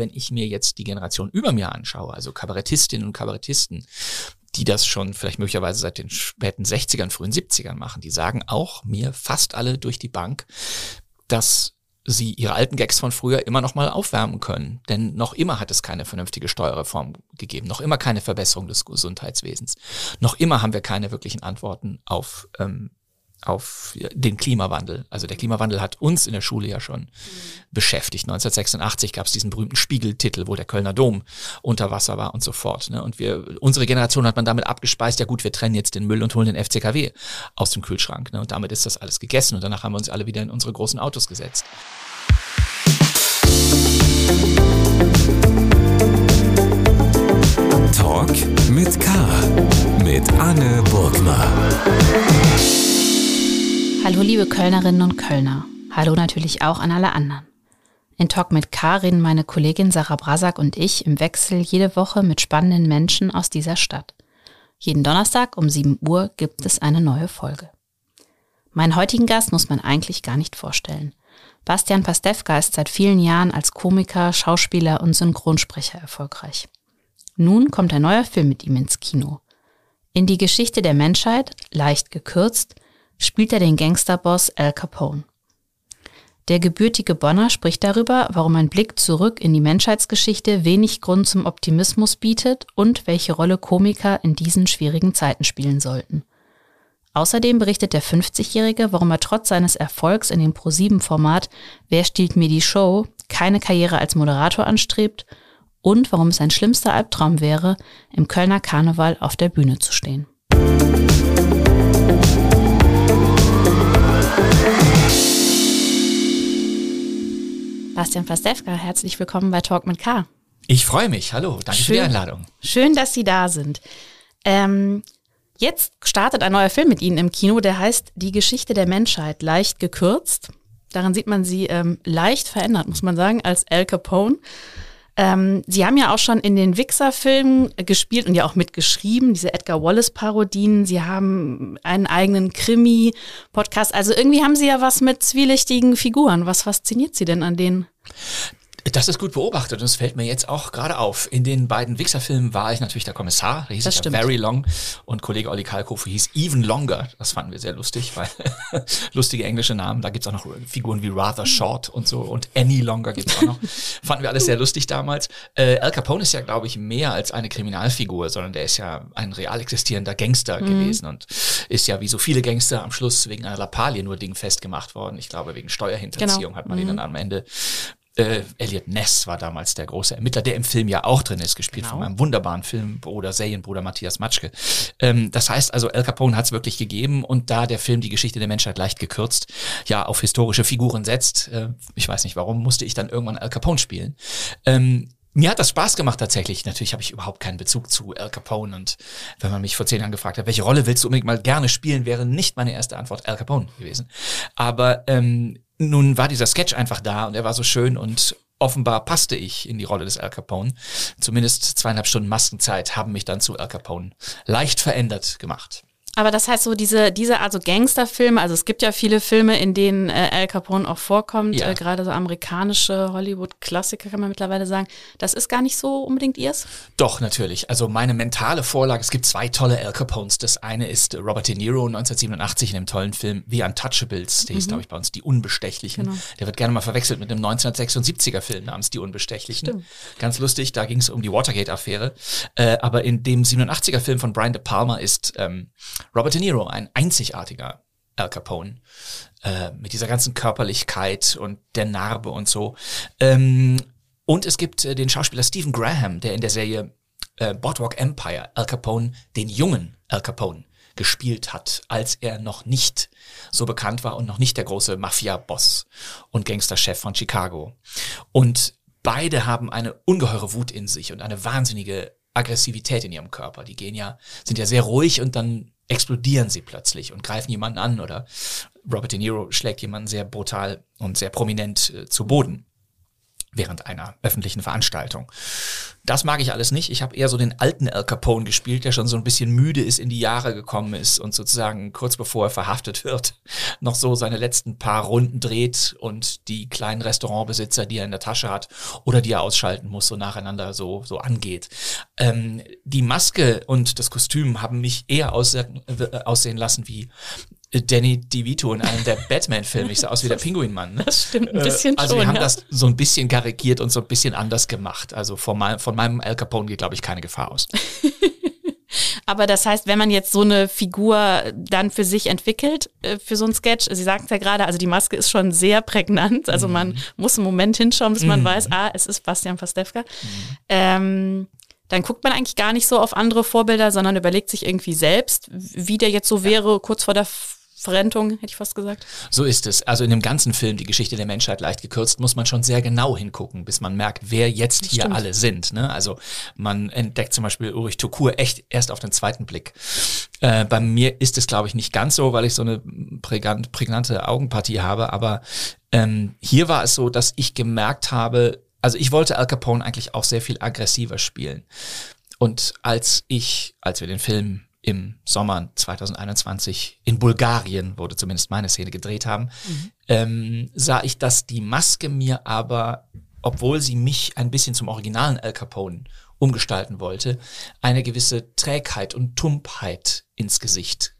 Wenn ich mir jetzt die Generation über mir anschaue, also Kabarettistinnen und Kabarettisten, die das schon vielleicht möglicherweise seit den späten 60ern, frühen 70ern machen, die sagen auch mir fast alle durch die Bank, dass sie ihre alten Gags von früher immer noch mal aufwärmen können. Denn noch immer hat es keine vernünftige Steuerreform gegeben, noch immer keine Verbesserung des Gesundheitswesens, noch immer haben wir keine wirklichen Antworten auf ähm, auf den Klimawandel. Also der Klimawandel hat uns in der Schule ja schon mhm. beschäftigt. 1986 gab es diesen berühmten Spiegeltitel, wo der Kölner Dom unter Wasser war und so fort. Ne? Und wir, unsere Generation hat man damit abgespeist, ja gut, wir trennen jetzt den Müll und holen den FCKW aus dem Kühlschrank. Ne? Und damit ist das alles gegessen und danach haben wir uns alle wieder in unsere großen Autos gesetzt. Talk mit K. Mit Anne Burgner. Hallo liebe Kölnerinnen und Kölner. Hallo natürlich auch an alle anderen. In Talk mit Karin meine Kollegin Sarah Brasak und ich im Wechsel jede Woche mit spannenden Menschen aus dieser Stadt. Jeden Donnerstag um 7 Uhr gibt es eine neue Folge. Meinen heutigen Gast muss man eigentlich gar nicht vorstellen. Bastian Pastewka ist seit vielen Jahren als Komiker, Schauspieler und Synchronsprecher erfolgreich. Nun kommt ein neuer Film mit ihm ins Kino. In die Geschichte der Menschheit, leicht gekürzt, spielt er den Gangsterboss Al Capone. Der gebürtige Bonner spricht darüber, warum ein Blick zurück in die Menschheitsgeschichte wenig Grund zum Optimismus bietet und welche Rolle Komiker in diesen schwierigen Zeiten spielen sollten. Außerdem berichtet der 50-Jährige, warum er trotz seines Erfolgs in dem Pro7-Format Wer stiehlt mir die Show keine Karriere als Moderator anstrebt und warum es sein schlimmster Albtraum wäre, im Kölner Karneval auf der Bühne zu stehen. Bastian Pastewka, herzlich willkommen bei Talk mit K. Ich freue mich. Hallo, danke schön, für die Einladung. Schön, dass Sie da sind. Ähm, jetzt startet ein neuer Film mit Ihnen im Kino, der heißt Die Geschichte der Menschheit, leicht gekürzt. Darin sieht man Sie ähm, leicht verändert, muss man sagen, als Al Capone. Ähm, Sie haben ja auch schon in den Wixer-Filmen gespielt und ja auch mitgeschrieben, diese Edgar Wallace-Parodien. Sie haben einen eigenen Krimi-Podcast. Also irgendwie haben Sie ja was mit zwielichtigen Figuren. Was fasziniert Sie denn an denen? Das ist gut beobachtet und es fällt mir jetzt auch gerade auf. In den beiden Wichser-Filmen war ich natürlich der Kommissar, der hieß das ja Very Long und Kollege Olli Kalkofe hieß Even Longer. Das fanden wir sehr lustig, weil lustige englische Namen. Da gibt's auch noch Figuren wie Rather Short und so und Any Longer gibt's auch noch. fanden wir alles sehr lustig damals. Äh, Al Capone ist ja, glaube ich, mehr als eine Kriminalfigur, sondern der ist ja ein real existierender Gangster mhm. gewesen und ist ja wie so viele Gangster am Schluss wegen einer Lappalie nur dingfest gemacht worden. Ich glaube, wegen Steuerhinterziehung genau. hat man mhm. ihn dann am Ende äh, Elliot Ness war damals der große Ermittler, der im Film ja auch drin ist, gespielt genau. von meinem wunderbaren Filmbruder, Serienbruder Matthias Matschke. Ähm, das heißt also, Al Capone hat es wirklich gegeben und da der Film die Geschichte der Menschheit leicht gekürzt, ja, auf historische Figuren setzt, äh, ich weiß nicht warum, musste ich dann irgendwann Al Capone spielen. Ähm, mir hat das Spaß gemacht tatsächlich. Natürlich habe ich überhaupt keinen Bezug zu Al Capone und wenn man mich vor zehn Jahren gefragt hat, welche Rolle willst du unbedingt mal gerne spielen, wäre nicht meine erste Antwort Al Capone gewesen. Aber ähm, nun war dieser Sketch einfach da und er war so schön und offenbar passte ich in die Rolle des Al Capone. Zumindest zweieinhalb Stunden Maskenzeit haben mich dann zu Al Capone leicht verändert gemacht. Aber das heißt so, diese, diese Art so Gangsterfilme, also es gibt ja viele Filme, in denen äh, Al Capone auch vorkommt, ja. äh, gerade so amerikanische Hollywood-Klassiker kann man mittlerweile sagen. Das ist gar nicht so unbedingt ihrs? Doch, natürlich. Also meine mentale Vorlage, es gibt zwei tolle Al Capones. Das eine ist Robert De Niro 1987 in dem tollen Film The Untouchables, der mhm. ist, glaube ich, bei uns Die Unbestechlichen. Genau. Der wird gerne mal verwechselt mit einem 1976er Film namens Die Unbestechlichen. Stimmt. Ganz lustig, da ging es um die Watergate-Affäre. Äh, aber in dem 87er Film von Brian De Palma ist ähm, Robert De Niro, ein einzigartiger Al Capone, äh, mit dieser ganzen Körperlichkeit und der Narbe und so. Ähm, und es gibt äh, den Schauspieler Stephen Graham, der in der Serie äh, Boardwalk Empire Al Capone, den jungen Al Capone, gespielt hat, als er noch nicht so bekannt war und noch nicht der große Mafia-Boss und Gangsterchef von Chicago. Und beide haben eine ungeheure Wut in sich und eine wahnsinnige Aggressivität in ihrem Körper. Die gehen ja, sind ja sehr ruhig und dann explodieren sie plötzlich und greifen jemanden an oder Robert De Niro schlägt jemanden sehr brutal und sehr prominent äh, zu Boden. Während einer öffentlichen Veranstaltung. Das mag ich alles nicht. Ich habe eher so den alten Al Capone gespielt, der schon so ein bisschen müde ist, in die Jahre gekommen ist und sozusagen kurz bevor er verhaftet wird, noch so seine letzten paar Runden dreht und die kleinen Restaurantbesitzer, die er in der Tasche hat oder die er ausschalten muss, so nacheinander so, so angeht. Ähm, die Maske und das Kostüm haben mich eher aussehen, äh, aussehen lassen wie Danny DeVito in einem der Batman-Filme. Ich sah aus wie der Pinguinmann. Ne? Das stimmt ein bisschen äh, Also schon, wir haben ja. das so ein bisschen karikiert und so ein bisschen anders gemacht. Also von, mein, von meinem Al Capone geht, glaube ich, keine Gefahr aus. Aber das heißt, wenn man jetzt so eine Figur dann für sich entwickelt, äh, für so ein Sketch, Sie sagten es ja gerade, also die Maske ist schon sehr prägnant. Also Mhm. man muss einen Moment hinschauen, bis man weiß, ah, es ist Bastian Pastewka. Mhm. Ähm, dann guckt man eigentlich gar nicht so auf andere Vorbilder, sondern überlegt sich irgendwie selbst, wie der jetzt so wäre, kurz vor der Verrentung, hätte ich fast gesagt. So ist es. Also in dem ganzen Film, die Geschichte der Menschheit leicht gekürzt, muss man schon sehr genau hingucken, bis man merkt, wer jetzt hier stimmt. alle sind. Ne? Also man entdeckt zum Beispiel Ulrich Tukur echt erst auf den zweiten Blick. Äh, bei mir ist es, glaube ich, nicht ganz so, weil ich so eine prägnant, prägnante Augenpartie habe. Aber ähm, hier war es so, dass ich gemerkt habe, also ich wollte Al Capone eigentlich auch sehr viel aggressiver spielen. Und als ich, als wir den Film im Sommer 2021 in Bulgarien, wurde zumindest meine Szene gedreht haben, ähm, sah ich, dass die Maske mir aber, obwohl sie mich ein bisschen zum originalen Al Capone umgestalten wollte, eine gewisse Trägheit und Tumpheit ins Gesicht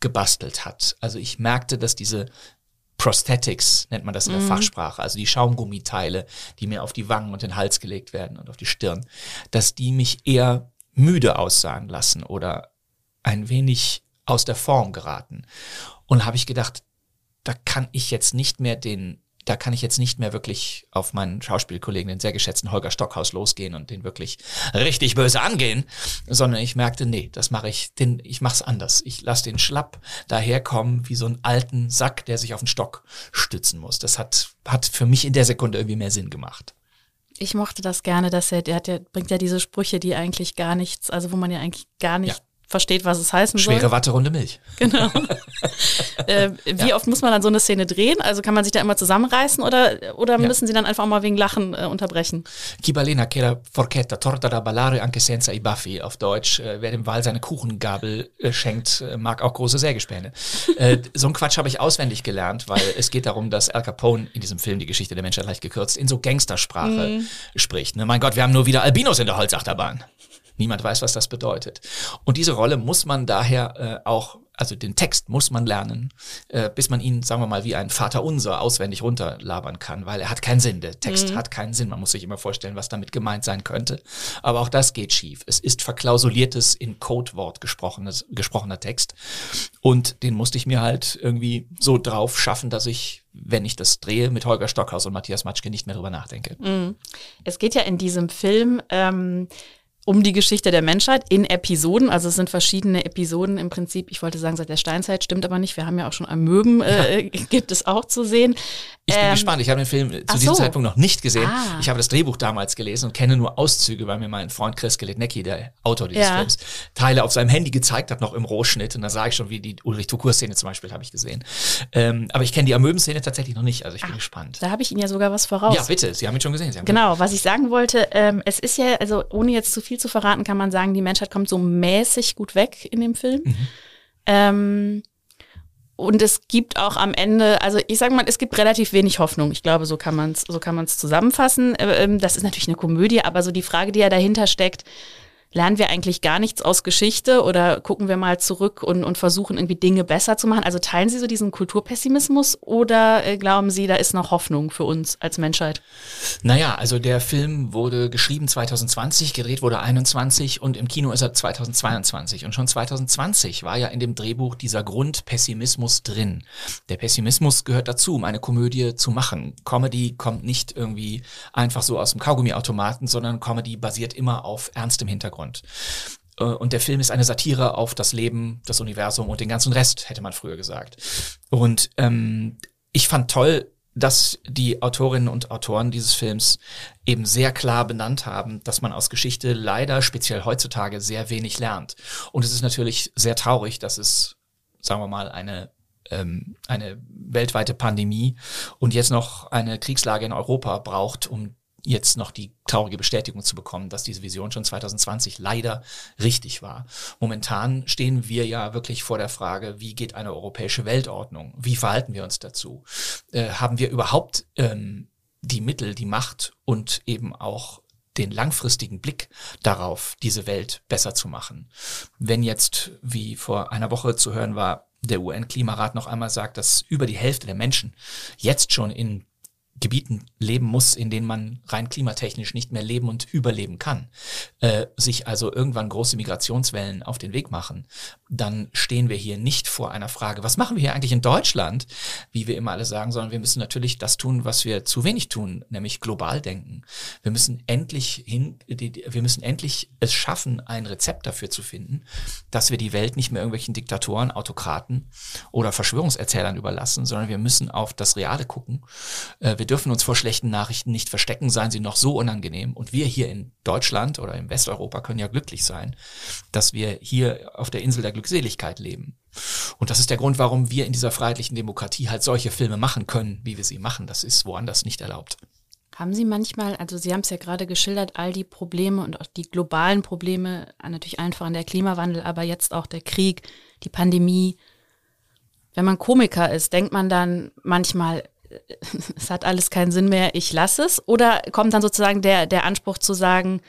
gebastelt hat. Also ich merkte, dass diese Prosthetics nennt man das in der Fachsprache, also die Schaumgummiteile, die mir auf die Wangen und den Hals gelegt werden und auf die Stirn, dass die mich eher müde aussahen lassen oder ein wenig aus der Form geraten. Und habe ich gedacht, da kann ich jetzt nicht mehr den, da kann ich jetzt nicht mehr wirklich auf meinen Schauspielkollegen, den sehr geschätzten Holger Stockhaus losgehen und den wirklich richtig böse angehen, sondern ich merkte, nee, das mache ich, den, ich mach's anders. Ich lasse den schlapp daherkommen wie so einen alten Sack, der sich auf den Stock stützen muss. Das hat, hat für mich in der Sekunde irgendwie mehr Sinn gemacht. Ich mochte das gerne, dass er, der hat ja, bringt ja diese Sprüche, die eigentlich gar nichts, also wo man ja eigentlich gar nicht Ja. Versteht, was es heißen Schwere soll. Watte, runde Milch. Genau. äh, wie oft muss man dann so eine Szene drehen? Also kann man sich da immer zusammenreißen oder, oder Ja. müssen sie dann einfach mal wegen Lachen äh, unterbrechen? Chi balena che la forchetta torta da ballare anche senza i baffi. Auf Deutsch, äh, wer dem Wal seine Kuchengabel äh, schenkt, äh, mag auch große Sägespäne. äh, so ein Quatsch habe ich auswendig gelernt, weil es geht darum, dass Al Capone in diesem Film Die Geschichte der Menschheit leicht gekürzt in so Gangstersprache spricht. Ne? Mein Gott, wir haben nur wieder Albinos in der Holzachterbahn. Niemand weiß, was das bedeutet. Und diese Rolle muss man daher äh, auch, also den Text muss man lernen, äh, bis man ihn, sagen wir mal, wie ein Vater unser auswendig runterlabern kann, weil er hat keinen Sinn. Der Text hat keinen Sinn. Man muss sich immer vorstellen, was damit gemeint sein könnte. Aber auch das geht schief. Es ist verklausuliertes, in Codewort gesprochenes, gesprochener Text. Und den musste ich mir halt irgendwie so drauf schaffen, dass ich, wenn ich das drehe, mit Holger Stockhaus und Matthias Matschke nicht mehr drüber nachdenke. Es geht ja in diesem Film ähm, um die Geschichte der Menschheit in Episoden. Also es sind verschiedene Episoden im Prinzip. Ich wollte sagen, seit der Steinzeit stimmt aber nicht. Wir haben ja auch schon Amöben, äh, gibt es auch zu sehen. Ich bin Ähm, gespannt. Ich habe den Film zu ach diesem so. Zeitpunkt noch nicht gesehen. Ah. Ich habe das Drehbuch damals gelesen und kenne nur Auszüge, weil mir mein Freund Chris Geletnecki, der Autor dieses Ja. Films, Teile auf seinem Handy gezeigt hat, noch im Rohschnitt. Und da sah ich schon, wie die Ulrich Tukur-Szene zum Beispiel habe ich gesehen. Ähm, aber ich kenne die Amöben-Szene tatsächlich noch nicht. Also ich bin gespannt. Da habe ich Ihnen ja sogar was voraus. Ja, bitte. Sie haben ihn schon gesehen. Genau, was ich sagen wollte, ähm, es ist ja, also ohne jetzt zu viel zu verraten, kann man sagen, die Menschheit kommt so mäßig gut weg in dem Film. Ähm, und es gibt auch am Ende, also ich sage mal, es gibt relativ wenig Hoffnung. Ich glaube, so kann man es so kann man es zusammenfassen. Äh, ähm, Das ist natürlich eine Komödie, aber so die Frage, die ja dahinter steckt, lernen wir eigentlich gar nichts aus Geschichte oder gucken wir mal zurück und, und versuchen irgendwie Dinge besser zu machen? Also teilen Sie so diesen Kulturpessimismus oder äh, glauben Sie, da ist noch Hoffnung für uns als Menschheit? Naja, also der Film wurde geschrieben 2020, gedreht wurde 21 und im Kino ist er 2022. Und schon 2020 war ja in dem Drehbuch dieser Grundpessimismus drin. Der Pessimismus gehört dazu, um eine Komödie zu machen. Comedy kommt nicht irgendwie einfach so aus dem Kaugummiautomaten, sondern Comedy basiert immer auf ernstem Hintergrund. Äh, Und der Film ist eine Satire auf das Leben, das Universum und den ganzen Rest, hätte man früher gesagt. Und ähm, ich fand toll, dass die Autorinnen und Autoren dieses Films eben sehr klar benannt haben, dass man aus Geschichte leider, speziell heutzutage, sehr wenig lernt. Und es ist natürlich sehr traurig, dass es, sagen wir mal, eine ähm, eine weltweite Pandemie und jetzt noch eine Kriegslage in Europa braucht, um jetzt noch die traurige Bestätigung zu bekommen, dass diese Vision schon 2020 leider richtig war. Momentan stehen wir ja wirklich vor der Frage, wie geht eine europäische Weltordnung? Wie verhalten wir uns dazu? Äh, haben wir überhaupt ähm, die Mittel, die Macht und eben auch den langfristigen Blick darauf, diese Welt besser zu machen. Wenn jetzt, wie vor einer Woche zu hören war, der UN-Klimarat noch einmal sagt, dass über die Hälfte der Menschen jetzt schon in Gebieten leben muss, in denen man rein klimatechnisch nicht mehr leben und überleben kann, äh, sich also irgendwann große Migrationswellen auf den Weg machen, dann stehen wir hier nicht vor einer Frage, was machen wir hier eigentlich in Deutschland, wie wir immer alle sagen, sondern wir müssen natürlich das tun, was wir zu wenig tun, nämlich global denken. Wir müssen endlich hin, wir müssen endlich es schaffen, ein Rezept dafür zu finden, dass wir die Welt nicht mehr irgendwelchen Diktatoren, Autokraten oder Verschwörungserzählern überlassen, sondern wir müssen auf das Reale gucken. Äh, wir dürfen uns vor schlechten Nachrichten nicht verstecken, seien sie noch so unangenehm. Und wir hier in Deutschland oder in Westeuropa können ja glücklich sein, dass wir hier auf der Insel der Glückseligkeit leben. Und das ist der Grund, warum wir in dieser freiheitlichen Demokratie halt solche Filme machen können, wie wir sie machen. Das ist woanders nicht erlaubt. Haben Sie manchmal, also Sie haben es ja gerade geschildert, all die Probleme und auch die globalen Probleme, natürlich einfach an der Klimawandel, aber jetzt auch der Krieg, die Pandemie. Wenn man Komiker ist, denkt man dann manchmal, es hat alles keinen Sinn mehr, ich lasse es? Oder kommt dann sozusagen der, der Anspruch zu sagen,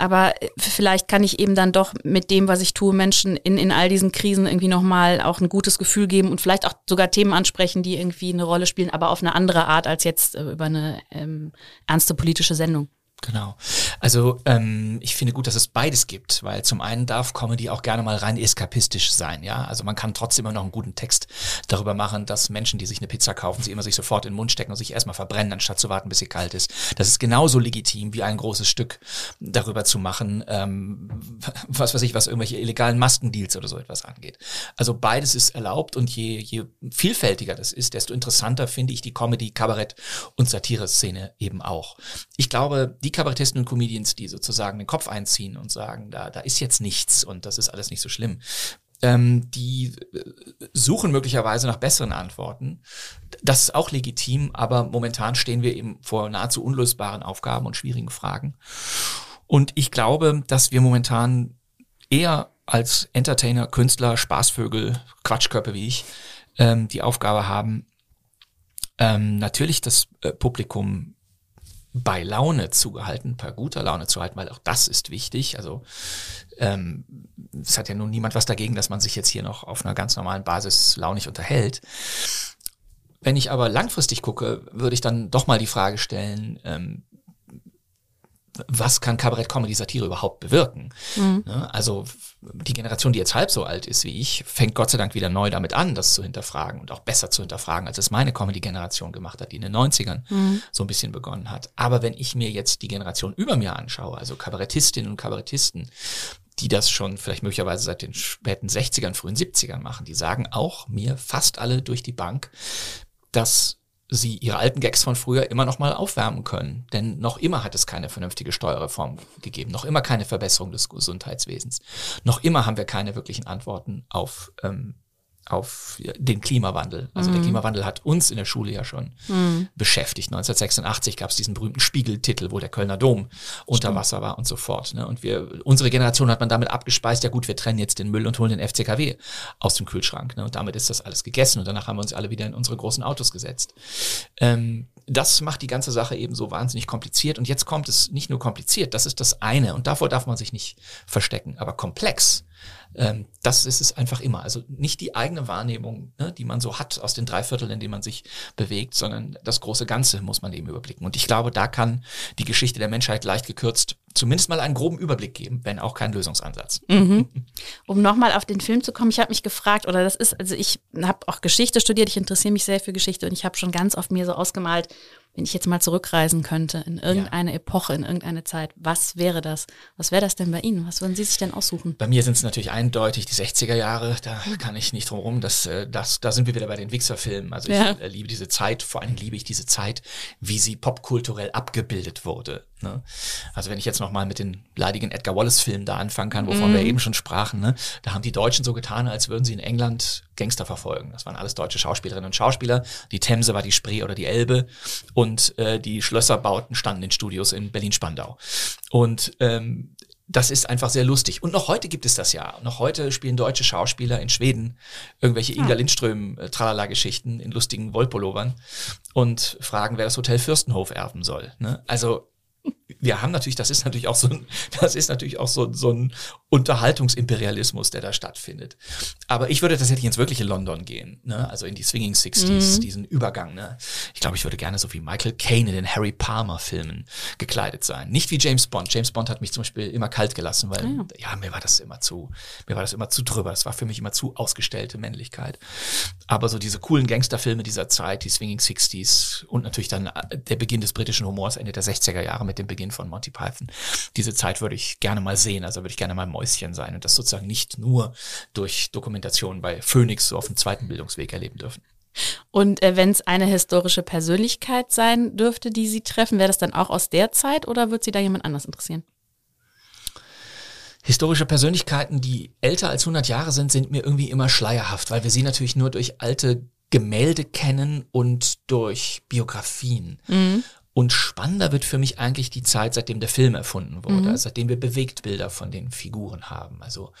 aber vielleicht kann ich eben dann doch mit dem, was ich tue, Menschen in, in all diesen Krisen irgendwie nochmal auch ein gutes Gefühl geben und vielleicht auch sogar Themen ansprechen, die irgendwie eine Rolle spielen, aber auf eine andere Art als jetzt äh, über eine ähm, ernste politische Sendung. Genau. Also ähm, ich finde gut, dass es beides gibt, weil zum einen darf Comedy auch gerne mal rein eskapistisch sein, ja. Also man kann trotzdem immer noch einen guten Text darüber machen, dass Menschen, die sich eine Pizza kaufen, sie immer sich sofort in den Mund stecken und sich erstmal verbrennen, anstatt zu warten, bis sie kalt ist. Das ist genauso legitim, wie ein großes Stück darüber zu machen, ähm, was weiß ich, was irgendwelche illegalen Maskendeals oder so etwas angeht. Also beides ist erlaubt und je, je vielfältiger das ist, desto interessanter finde ich die Comedy, Kabarett und Satire-Szene eben auch. Ich glaube, die die Kabarettisten und Comedians, die sozusagen den Kopf einziehen und sagen, da, da ist jetzt nichts und das ist alles nicht so schlimm, ähm, die äh, suchen möglicherweise nach besseren Antworten. Das ist auch legitim, aber momentan stehen wir eben vor nahezu unlösbaren Aufgaben und schwierigen Fragen. Und ich glaube, dass wir momentan eher als Entertainer, Künstler, Spaßvögel, Quatschkörper wie ich, ähm, die Aufgabe haben, ähm, natürlich das äh, Publikum bei Laune zugehalten, bei guter Laune zu halten, weil auch das ist wichtig. Also ähm, es hat ja nun niemand was dagegen, dass man sich jetzt hier noch auf einer ganz normalen Basis launig unterhält. Wenn ich aber langfristig gucke, würde ich dann doch mal die Frage stellen, ähm, was kann Kabarett, Comedy, Satire überhaupt bewirken? Mhm. Ne, also die Generation, die jetzt halb so alt ist wie ich, fängt Gott sei Dank wieder neu damit an, das zu hinterfragen und auch besser zu hinterfragen, als es meine Comedy-Generation gemacht hat, die in den 90ern mhm. so ein bisschen begonnen hat. Aber wenn ich mir jetzt die Generation über mir anschaue, also Kabarettistinnen und Kabarettisten, die das schon vielleicht möglicherweise seit den späten 60ern, frühen 70ern machen, die sagen auch mir fast alle durch die Bank, dass sie ihre alten Gags von früher immer noch mal aufwärmen können. Denn noch immer hat es keine vernünftige Steuerreform gegeben, noch immer keine Verbesserung des Gesundheitswesens, noch immer haben wir keine wirklichen Antworten auf ähm, auf den Klimawandel. Also mhm. der Klimawandel hat uns in der Schule ja schon mhm. beschäftigt. 1986 gab es diesen berühmten Spiegeltitel, wo der Kölner Dom unter Stimmt. Wasser war und so fort. Ne? Und wir, unsere Generation hat man damit abgespeist, ja gut, wir trennen jetzt den Müll und holen den FCKW aus dem Kühlschrank. Ne? Und damit ist das alles gegessen und danach haben wir uns alle wieder in unsere großen Autos gesetzt. Ähm, das macht die ganze Sache eben so wahnsinnig kompliziert. Und jetzt kommt es nicht nur kompliziert, das ist das eine. Und davor darf man sich nicht verstecken. Aber komplex ähm, das ist es einfach immer. Also nicht die eigene Wahrnehmung, ne, die man so hat aus den drei Vierteln, in denen man sich bewegt, sondern das große Ganze muss man eben überblicken. Und ich glaube, da kann die Geschichte der Menschheit leicht gekürzt zumindest mal einen groben Überblick geben, wenn auch kein Lösungsansatz. Mhm. Um nochmal auf den Film zu kommen, ich habe mich gefragt, oder das ist, also ich habe auch Geschichte studiert, ich interessiere mich sehr für Geschichte und ich habe schon ganz oft mir so ausgemalt, wenn ich jetzt mal zurückreisen könnte in irgendeine ja. Epoche, in irgendeine Zeit, was wäre das? Was wäre das denn bei Ihnen? Was würden Sie sich denn aussuchen? Bei mir sind es natürlich eindeutig die 60er Jahre, da kann ich nicht drum rum, das, äh, das, da sind wir wieder bei den Wichser-Filmen. Also ich ja. Liebe diese Zeit, vor allem liebe ich diese Zeit, wie sie popkulturell abgebildet wurde. Ne? Also wenn ich jetzt nochmal mit den leidigen Edgar Wallace-Filmen da anfangen kann, wovon mm. wir eben schon sprachen. Ne? Da haben die Deutschen so getan, als würden sie in England Gangster verfolgen. Das waren alles deutsche Schauspielerinnen und Schauspieler. Die Themse war die Spree oder die Elbe und äh, die Schlösserbauten standen in Studios in Berlin-Spandau. Und ähm, das ist einfach sehr lustig. Und noch heute gibt es das ja. Noch heute spielen deutsche Schauspieler in Schweden irgendwelche Inga Lindström äh, Tralala-Geschichten in lustigen Wollpullovern und fragen, wer das Hotel Fürstenhof erben soll. Ne? Also wir haben natürlich, das ist natürlich auch so ein, das ist natürlich auch so, so ein Unterhaltungsimperialismus, der da stattfindet. Aber ich würde tatsächlich ins wirkliche London gehen, ne? also in die Swinging Sixties, mhm. diesen Übergang. Ne? Ich glaube, ich würde gerne so wie Michael Caine in den Harry Palmer Filmen gekleidet sein. Nicht wie James Bond. James Bond hat mich zum Beispiel immer kalt gelassen, weil ja, ja mir war das immer zu, mir war das immer zu drüber. Das war für mich immer zu ausgestellte Männlichkeit. Aber so diese coolen Gangsterfilme dieser Zeit, die Swinging Sixties und natürlich dann äh, der Beginn des britischen Humors Ende der 60er Jahre mit dem Beginn von Monty Python. Diese Zeit würde ich gerne mal sehen, also würde ich gerne mal Mäuschen sein und das sozusagen nicht nur durch Dokumentation bei Phoenix so auf dem zweiten Bildungsweg erleben dürfen. Und äh, wenn es eine historische Persönlichkeit sein dürfte, die Sie treffen, wäre das dann auch aus der Zeit oder wird Sie da jemand anders interessieren? Historische Persönlichkeiten, die älter als 100 Jahre sind, sind mir irgendwie immer schleierhaft, weil wir sie natürlich nur durch alte Gemälde kennen und durch Biografien. Mhm. Und spannender wird für mich eigentlich die Zeit, seitdem der Film erfunden wurde, mhm. also seitdem wir Bewegtbilder von den Figuren haben. Also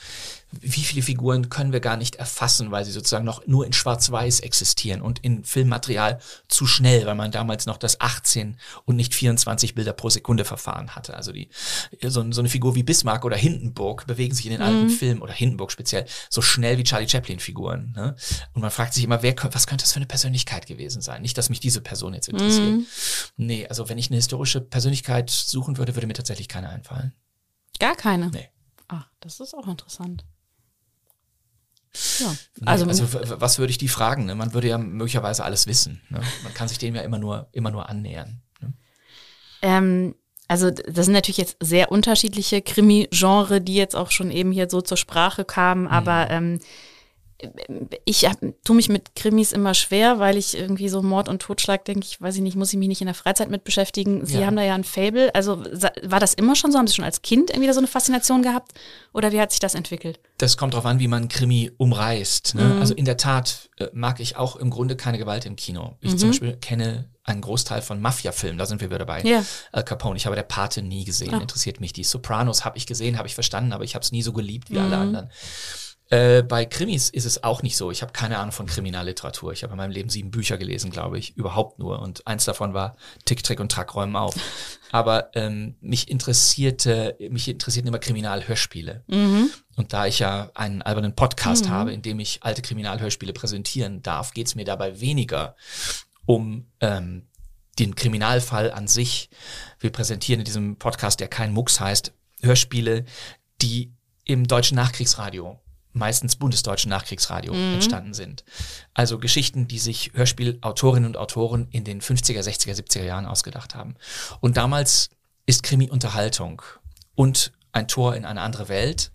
wie viele Figuren können wir gar nicht erfassen, weil sie sozusagen noch nur in Schwarz-Weiß existieren und in Filmmaterial zu schnell, weil man damals noch das 18 und nicht 24 Bilder pro Sekunde Verfahren hatte. Also die so, so eine Figur wie Bismarck oder Hindenburg bewegen sich in den mhm. alten Filmen oder Hindenburg speziell so schnell wie Charlie Chaplin-Figuren. Ne? Und man fragt sich immer, wer, was könnte das für eine Persönlichkeit gewesen sein? Nicht, dass mich diese Person jetzt interessiert. Mhm. Nee, also wenn ich eine historische Persönlichkeit suchen würde, würde mir tatsächlich keine einfallen. Gar keine? Nee. Ach, das ist auch interessant. Ja. Also, also was würde ich die fragen? Ne? Man würde ja möglicherweise alles wissen. Ne? Man kann sich dem ja immer nur, immer nur annähern. Ne? Ähm, also das sind natürlich jetzt sehr unterschiedliche Krimi-Genre, die jetzt auch schon eben hier so zur Sprache kamen, aber mhm. ähm, ich tue mich mit Krimis immer schwer, weil ich irgendwie so Mord und Totschlag denke, ich weiß ich nicht, muss ich mich nicht in der Freizeit mit beschäftigen. Sie ja. haben da ja ein Fable. Also war das immer schon so? Haben Sie schon als Kind irgendwie so eine Faszination gehabt? Oder wie hat sich das entwickelt? Das kommt darauf an, wie man Krimi umreißt. Ne? Mhm. Also in der Tat äh, mag ich auch im Grunde keine Gewalt im Kino. Ich mhm. zum Beispiel kenne einen Großteil von Mafia-Filmen, da sind wir wieder dabei. Ja. Al Capone. Ich habe der Pate nie gesehen, Ach. interessiert mich. Die Sopranos habe ich gesehen, habe ich verstanden, aber ich habe es nie so geliebt wie mhm. alle anderen. Äh, bei Krimis ist es auch nicht so. Ich habe keine Ahnung von Kriminalliteratur. Ich habe in meinem Leben sieben Bücher gelesen, glaube ich, überhaupt nur. Und eins davon war Tick, Trick und Track räumen auf. Aber ähm, mich interessierte, mich interessierten immer Kriminalhörspiele. Mhm. Und da ich ja einen albernen Podcast mhm. habe, in dem ich alte Kriminalhörspiele präsentieren darf, geht es mir dabei weniger um ähm, den Kriminalfall an sich. Wir präsentieren in diesem Podcast, der kein Mucks heißt, Hörspiele, die im deutschen Nachkriegsradio meistens bundesdeutschen Nachkriegsradio mhm. entstanden sind. Also Geschichten, die sich Hörspielautorinnen und Autoren in den 50er, 60er, 70er Jahren ausgedacht haben. Und damals ist Krimi Unterhaltung und ein Tor in eine andere Welt.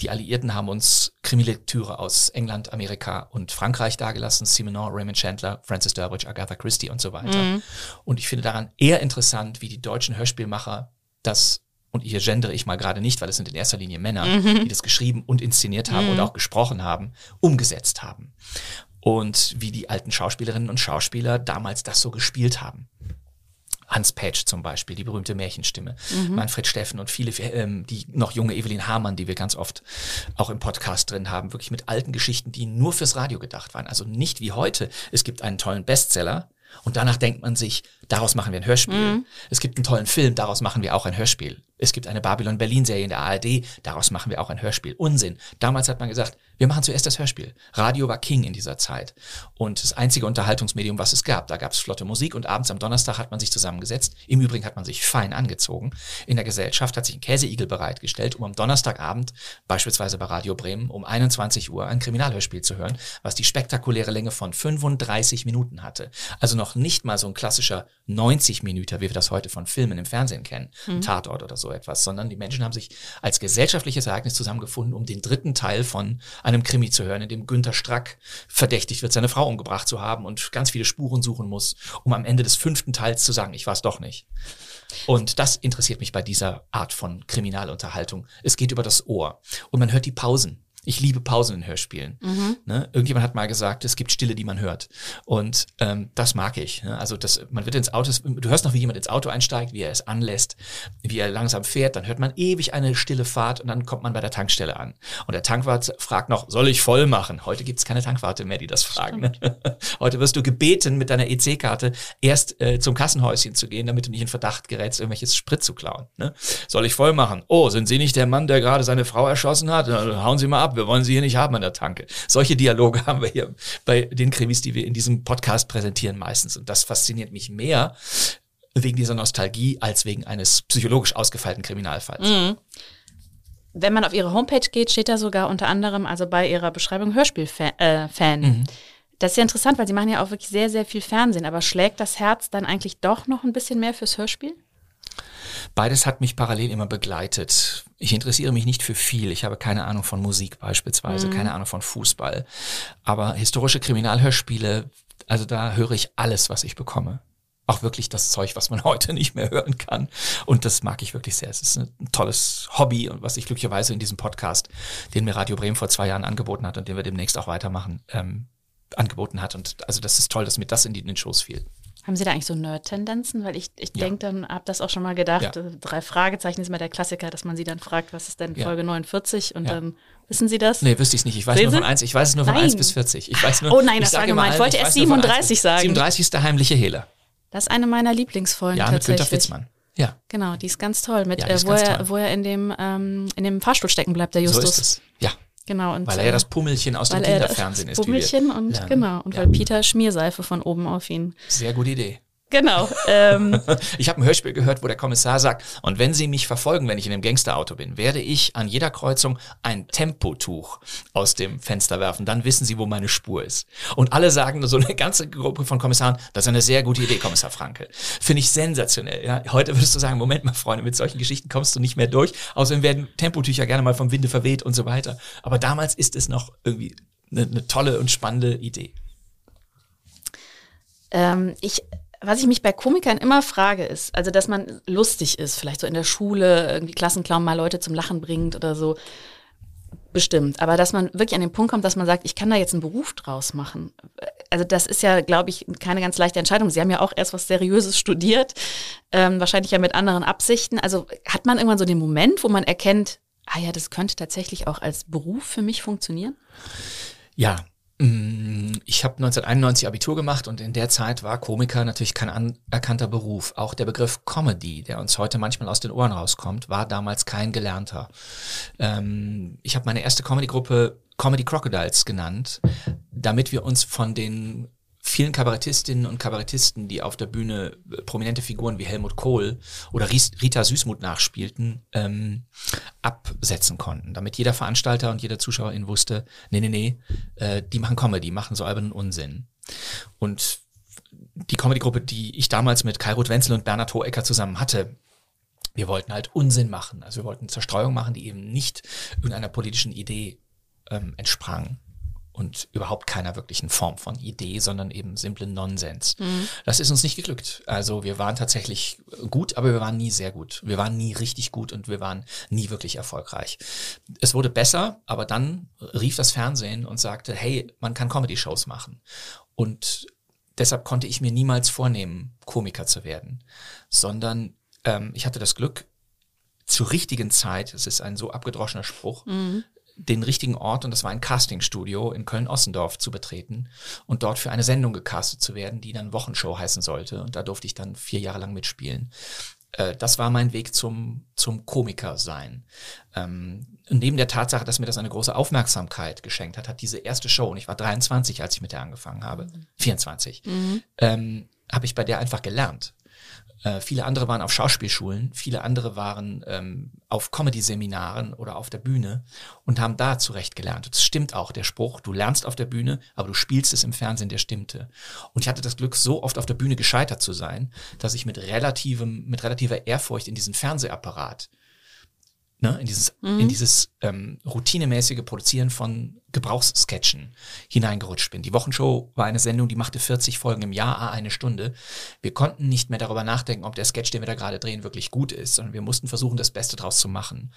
Die Alliierten haben uns Krimilektüre aus England, Amerika und Frankreich dargelassen. Simenon, Raymond Chandler, Francis Durbridge, Agatha Christie und so weiter. Mhm. Und ich finde daran eher interessant, wie die deutschen Hörspielmacher das und hier gendere ich mal gerade nicht, weil es sind in erster Linie Männer, mhm. die das geschrieben und inszeniert haben mhm. und auch gesprochen haben, umgesetzt haben. Und wie die alten Schauspielerinnen und Schauspieler damals das so gespielt haben. Hans Page zum Beispiel, die berühmte Märchenstimme, mhm. Manfred Steffen und viele, ähm, die noch junge Evelyn Hamann, die wir ganz oft auch im Podcast drin haben, wirklich mit alten Geschichten, die nur fürs Radio gedacht waren. Also nicht wie heute. Es gibt einen tollen Bestseller, und danach denkt man sich, daraus machen wir ein Hörspiel. Mhm. Es gibt einen tollen Film, daraus machen wir auch ein Hörspiel. Es gibt eine Babylon Berlin Serie in der ARD, daraus machen wir auch ein Hörspiel. Unsinn. Damals hat man gesagt, wir machen zuerst das Hörspiel. Radio war King in dieser Zeit. Und das einzige Unterhaltungsmedium, was es gab. Da gab es flotte Musik und abends am Donnerstag hat man sich zusammengesetzt. Im Übrigen hat man sich fein angezogen. In der Gesellschaft hat sich ein Käseigel bereitgestellt, um am Donnerstagabend, beispielsweise bei Radio Bremen, um 21 Uhr ein Kriminalhörspiel zu hören, was die spektakuläre Länge von 35 Minuten hatte. Also noch nicht mal so ein klassischer 90 Minuten, wie wir das heute von Filmen im Fernsehen kennen, mhm. Tatort oder so etwas, sondern die Menschen haben sich als gesellschaftliches Ereignis zusammengefunden, um den dritten Teil von einem Krimi zu hören, in dem Günter Strack verdächtigt wird, seine Frau umgebracht zu haben und ganz viele Spuren suchen muss, um am Ende des fünften Teils zu sagen, ich war es doch nicht. Und das interessiert mich bei dieser Art von Kriminalunterhaltung. Es geht über das Ohr und man hört die Pausen. Ich liebe Pausen in Hörspielen. Mhm. Ne? Irgendjemand hat mal gesagt, es gibt Stille, die man hört. Und ähm, das mag ich. Ne? Also das, man wird ins Auto, du hörst noch, wie jemand ins Auto einsteigt, wie er es anlässt, wie er langsam fährt, dann hört man ewig eine stille Fahrt und dann kommt man bei der Tankstelle an. Und der Tankwart fragt noch, soll ich voll machen? Heute gibt es keine Tankwarte mehr, die das fragen. Ne? Heute wirst du gebeten, mit deiner EC-Karte erst äh, zum Kassenhäuschen zu gehen, damit du nicht in Verdacht gerätst, irgendwelches Sprit zu klauen. Ne? Soll ich voll machen? Oh, sind Sie nicht der Mann, der gerade seine Frau erschossen hat? Hauen Sie mal ab wir wollen sie hier nicht haben an der Tanke. Solche Dialoge haben wir hier bei den Krimis, die wir in diesem Podcast präsentieren meistens. Und das fasziniert mich mehr wegen dieser Nostalgie als wegen eines psychologisch ausgefeilten Kriminalfalls. Mhm. Wenn man auf ihre Homepage geht, steht da sogar unter anderem, also bei ihrer Beschreibung Hörspielfan. Äh, mhm. Das ist ja interessant, weil sie machen ja auch wirklich sehr, sehr viel Fernsehen. Aber schlägt das Herz dann eigentlich doch noch ein bisschen mehr fürs Hörspiel? Beides hat mich parallel immer begleitet. Ich interessiere mich nicht für viel. Ich habe keine Ahnung von Musik beispielsweise, mhm. keine Ahnung von Fußball. Aber historische Kriminalhörspiele, also da höre ich alles, was ich bekomme. Auch wirklich das Zeug, was man heute nicht mehr hören kann. Und das mag ich wirklich sehr. Es ist ein tolles Hobby und was ich glücklicherweise in diesem Podcast, den mir Radio Bremen vor zwei Jahren angeboten hat und den wir demnächst auch weitermachen, ähm, angeboten hat. Und also das ist toll, dass mir das in, den Schoß fiel. Haben Sie da eigentlich so Nerd-Tendenzen? Weil ich, ich ja. denke dann, habe das auch schon mal gedacht, ja. drei Fragezeichen ist immer der Klassiker, dass man sie dann fragt, was ist denn Folge ja. 49 und dann wissen Sie das? Nee, wüsste ich nicht. Ich weiß Sehen nur von 1, ich weiß es nur von nein. 1 bis 40. Ich weiß nur, oh nein, das war gemein. Ich wollte erst 37 sagen. 37 ist der heimliche Hehler. Das ist eine meiner Lieblingsfolgen ja, mit Günter Witzmann. Ja. Genau, die ist ganz toll, mit, äh, wo, er, toll. wo er in dem, ähm, in dem Fahrstuhl stecken bleibt, der Justus. So ist es. Ja. Genau. Und, weil er ja das Pummelchen aus dem Kinderfernsehen ist. Pummelchen und lernen. genau. Und ja. weil Peter Schmierseife von oben auf ihn. Sehr gute Idee. Genau. Ähm. ich habe ein Hörspiel gehört, wo der Kommissar sagt, und wenn Sie mich verfolgen, wenn ich in einem Gangsterauto bin, werde ich an jeder Kreuzung ein Tempotuch aus dem Fenster werfen. Dann wissen Sie, wo meine Spur ist. Und alle sagen, so eine ganze Gruppe von Kommissaren, das ist eine sehr gute Idee, Kommissar Franke. Finde ich sensationell. Ja? Heute würdest du sagen, Moment mal, Freunde, mit solchen Geschichten kommst du nicht mehr durch. Außerdem werden Tempotücher gerne mal vom Winde verweht und so weiter. Aber damals ist es noch irgendwie eine, eine tolle und spannende Idee. Ähm, ich was ich mich bei Komikern immer frage, ist, also dass man lustig ist, vielleicht so in der Schule, irgendwie Klassenclown mal Leute zum Lachen bringt oder so. Bestimmt. Aber dass man wirklich an den Punkt kommt, dass man sagt, ich kann da jetzt einen Beruf draus machen. Also das ist ja, glaube ich, keine ganz leichte Entscheidung. Sie haben ja auch erst was Seriöses studiert, ähm, wahrscheinlich ja mit anderen Absichten. Also hat man irgendwann so den Moment, wo man erkennt, ah ja, das könnte tatsächlich auch als Beruf für mich funktionieren? Ja, ich habe 1991 Abitur gemacht und in der Zeit war Komiker natürlich kein anerkannter Beruf. Auch der Begriff Comedy, der uns heute manchmal aus den Ohren rauskommt, war damals kein gelernter. Ähm, ich habe meine erste Comedy-Gruppe Comedy Crocodiles genannt, damit wir uns von den vielen Kabarettistinnen und Kabarettisten, die auf der Bühne äh, prominente Figuren wie Helmut Kohl oder Rita Süßmuth nachspielten, ähm, absetzen konnten. Damit jeder Veranstalter und jeder Zuschauerin wusste, nee, nee, nee, äh, die machen Comedy, machen so albernen Unsinn. Und die Comedy-Gruppe, die ich damals mit Kai Ruth Wenzel und Bernhard Hohecker zusammen hatte, wir wollten halt Unsinn machen. Also wir wollten Zerstreuung machen, die eben nicht irgendeiner politischen Idee ähm, entsprang und überhaupt keiner wirklichen Form von Idee, sondern eben simplen Nonsens. Mhm. Das ist uns nicht geglückt. Also wir waren tatsächlich gut, aber wir waren nie sehr gut. Wir waren nie richtig gut und wir waren nie wirklich erfolgreich. Es wurde besser, aber dann rief das Fernsehen und sagte, hey, man kann Comedy-Shows machen. Und deshalb konnte ich mir niemals vornehmen, Komiker zu werden, sondern ähm, ich hatte das Glück, zur richtigen Zeit, es ist ein so abgedroschener Spruch, mhm den richtigen Ort, und das war ein Castingstudio in Köln-Ossendorf, zu betreten und dort für eine Sendung gecastet zu werden, die dann Wochenshow heißen sollte. Und da durfte ich dann vier Jahre lang mitspielen. Äh, das war mein Weg zum, zum Komiker sein. Ähm, neben der Tatsache, dass mir das eine große Aufmerksamkeit geschenkt hat, hat diese erste Show, und ich war 23, als ich mit der angefangen habe, 24, mhm. ähm, habe ich bei der einfach gelernt. Äh, viele andere waren auf Schauspielschulen, viele andere waren ähm, auf Comedy-Seminaren oder auf der Bühne und haben da zurecht gelernt. Das stimmt auch, der Spruch, du lernst auf der Bühne, aber du spielst es im Fernsehen, der stimmte. Und ich hatte das Glück, so oft auf der Bühne gescheitert zu sein, dass ich mit relativem, mit relativer Ehrfurcht in diesen Fernsehapparat ne, in dieses, mhm. in dieses ähm, routinemäßige Produzieren von Gebrauchssketchen hineingerutscht bin. Die Wochenshow war eine Sendung, die machte 40 Folgen im Jahr, eine Stunde. Wir konnten nicht mehr darüber nachdenken, ob der Sketch, den wir da gerade drehen, wirklich gut ist, sondern wir mussten versuchen, das Beste draus zu machen.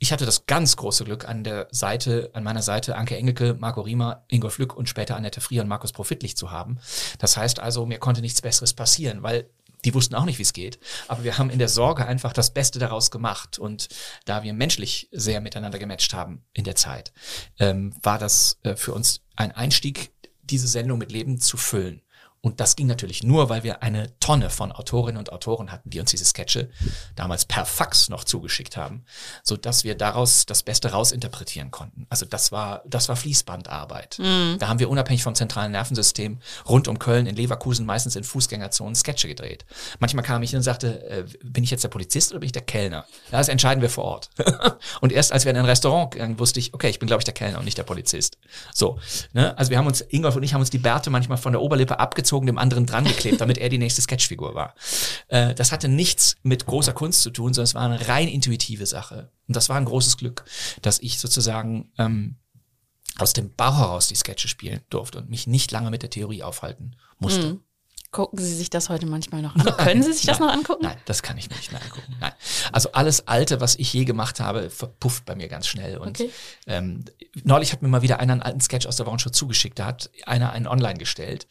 Ich hatte das ganz große Glück, an der Seite, an meiner Seite Anke Engelke, Marco Riemer, Ingo Flück und später Annette Frier und Markus Profitlich zu haben. Das heißt also, mir konnte nichts Besseres passieren, weil die wussten auch nicht, wie es geht. Aber wir haben in der Sorge einfach das Beste daraus gemacht. Und da wir menschlich sehr miteinander gematcht haben in der Zeit, ähm, war das äh, für uns ein Einstieg, diese Sendung mit Leben zu füllen. Und das ging natürlich nur, weil wir eine Tonne von Autorinnen und Autoren hatten, die uns diese Sketche damals per Fax noch zugeschickt haben, so dass wir daraus das Beste rausinterpretieren konnten. Also das war, das war Fließbandarbeit. Mhm. Da haben wir unabhängig vom zentralen Nervensystem rund um Köln, in Leverkusen, meistens in Fußgängerzonen Sketche gedreht. Manchmal kam ich hin und sagte, äh, bin ich jetzt der Polizist oder bin ich der Kellner? Das entscheiden wir vor Ort. und erst als wir in ein Restaurant gingen, wusste ich, okay, ich bin glaube ich der Kellner und nicht der Polizist. So, ne? Also wir haben uns, Ingolf und ich haben uns die Bärte manchmal von der Oberlippe abgezogen angezogen, dem anderen dran geklebt, damit er die nächste Sketchfigur war. Äh, das hatte nichts mit großer Kunst zu tun, sondern es war eine rein intuitive Sache. Und das war ein großes Glück, dass ich sozusagen ähm, aus dem Bau heraus die Sketche spielen durfte und mich nicht lange mit der Theorie aufhalten musste. Mhm. Gucken Sie sich das heute manchmal noch an? Können Sie sich das nein, noch angucken? Nein, das kann ich mir nicht mehr angucken. Nein. Also alles Alte, was ich je gemacht habe, verpufft bei mir ganz schnell. Und okay. ähm, neulich hat mir mal wieder einer einen alten Sketch aus der Wochenshow zugeschickt. Da hat einer einen online gestellt,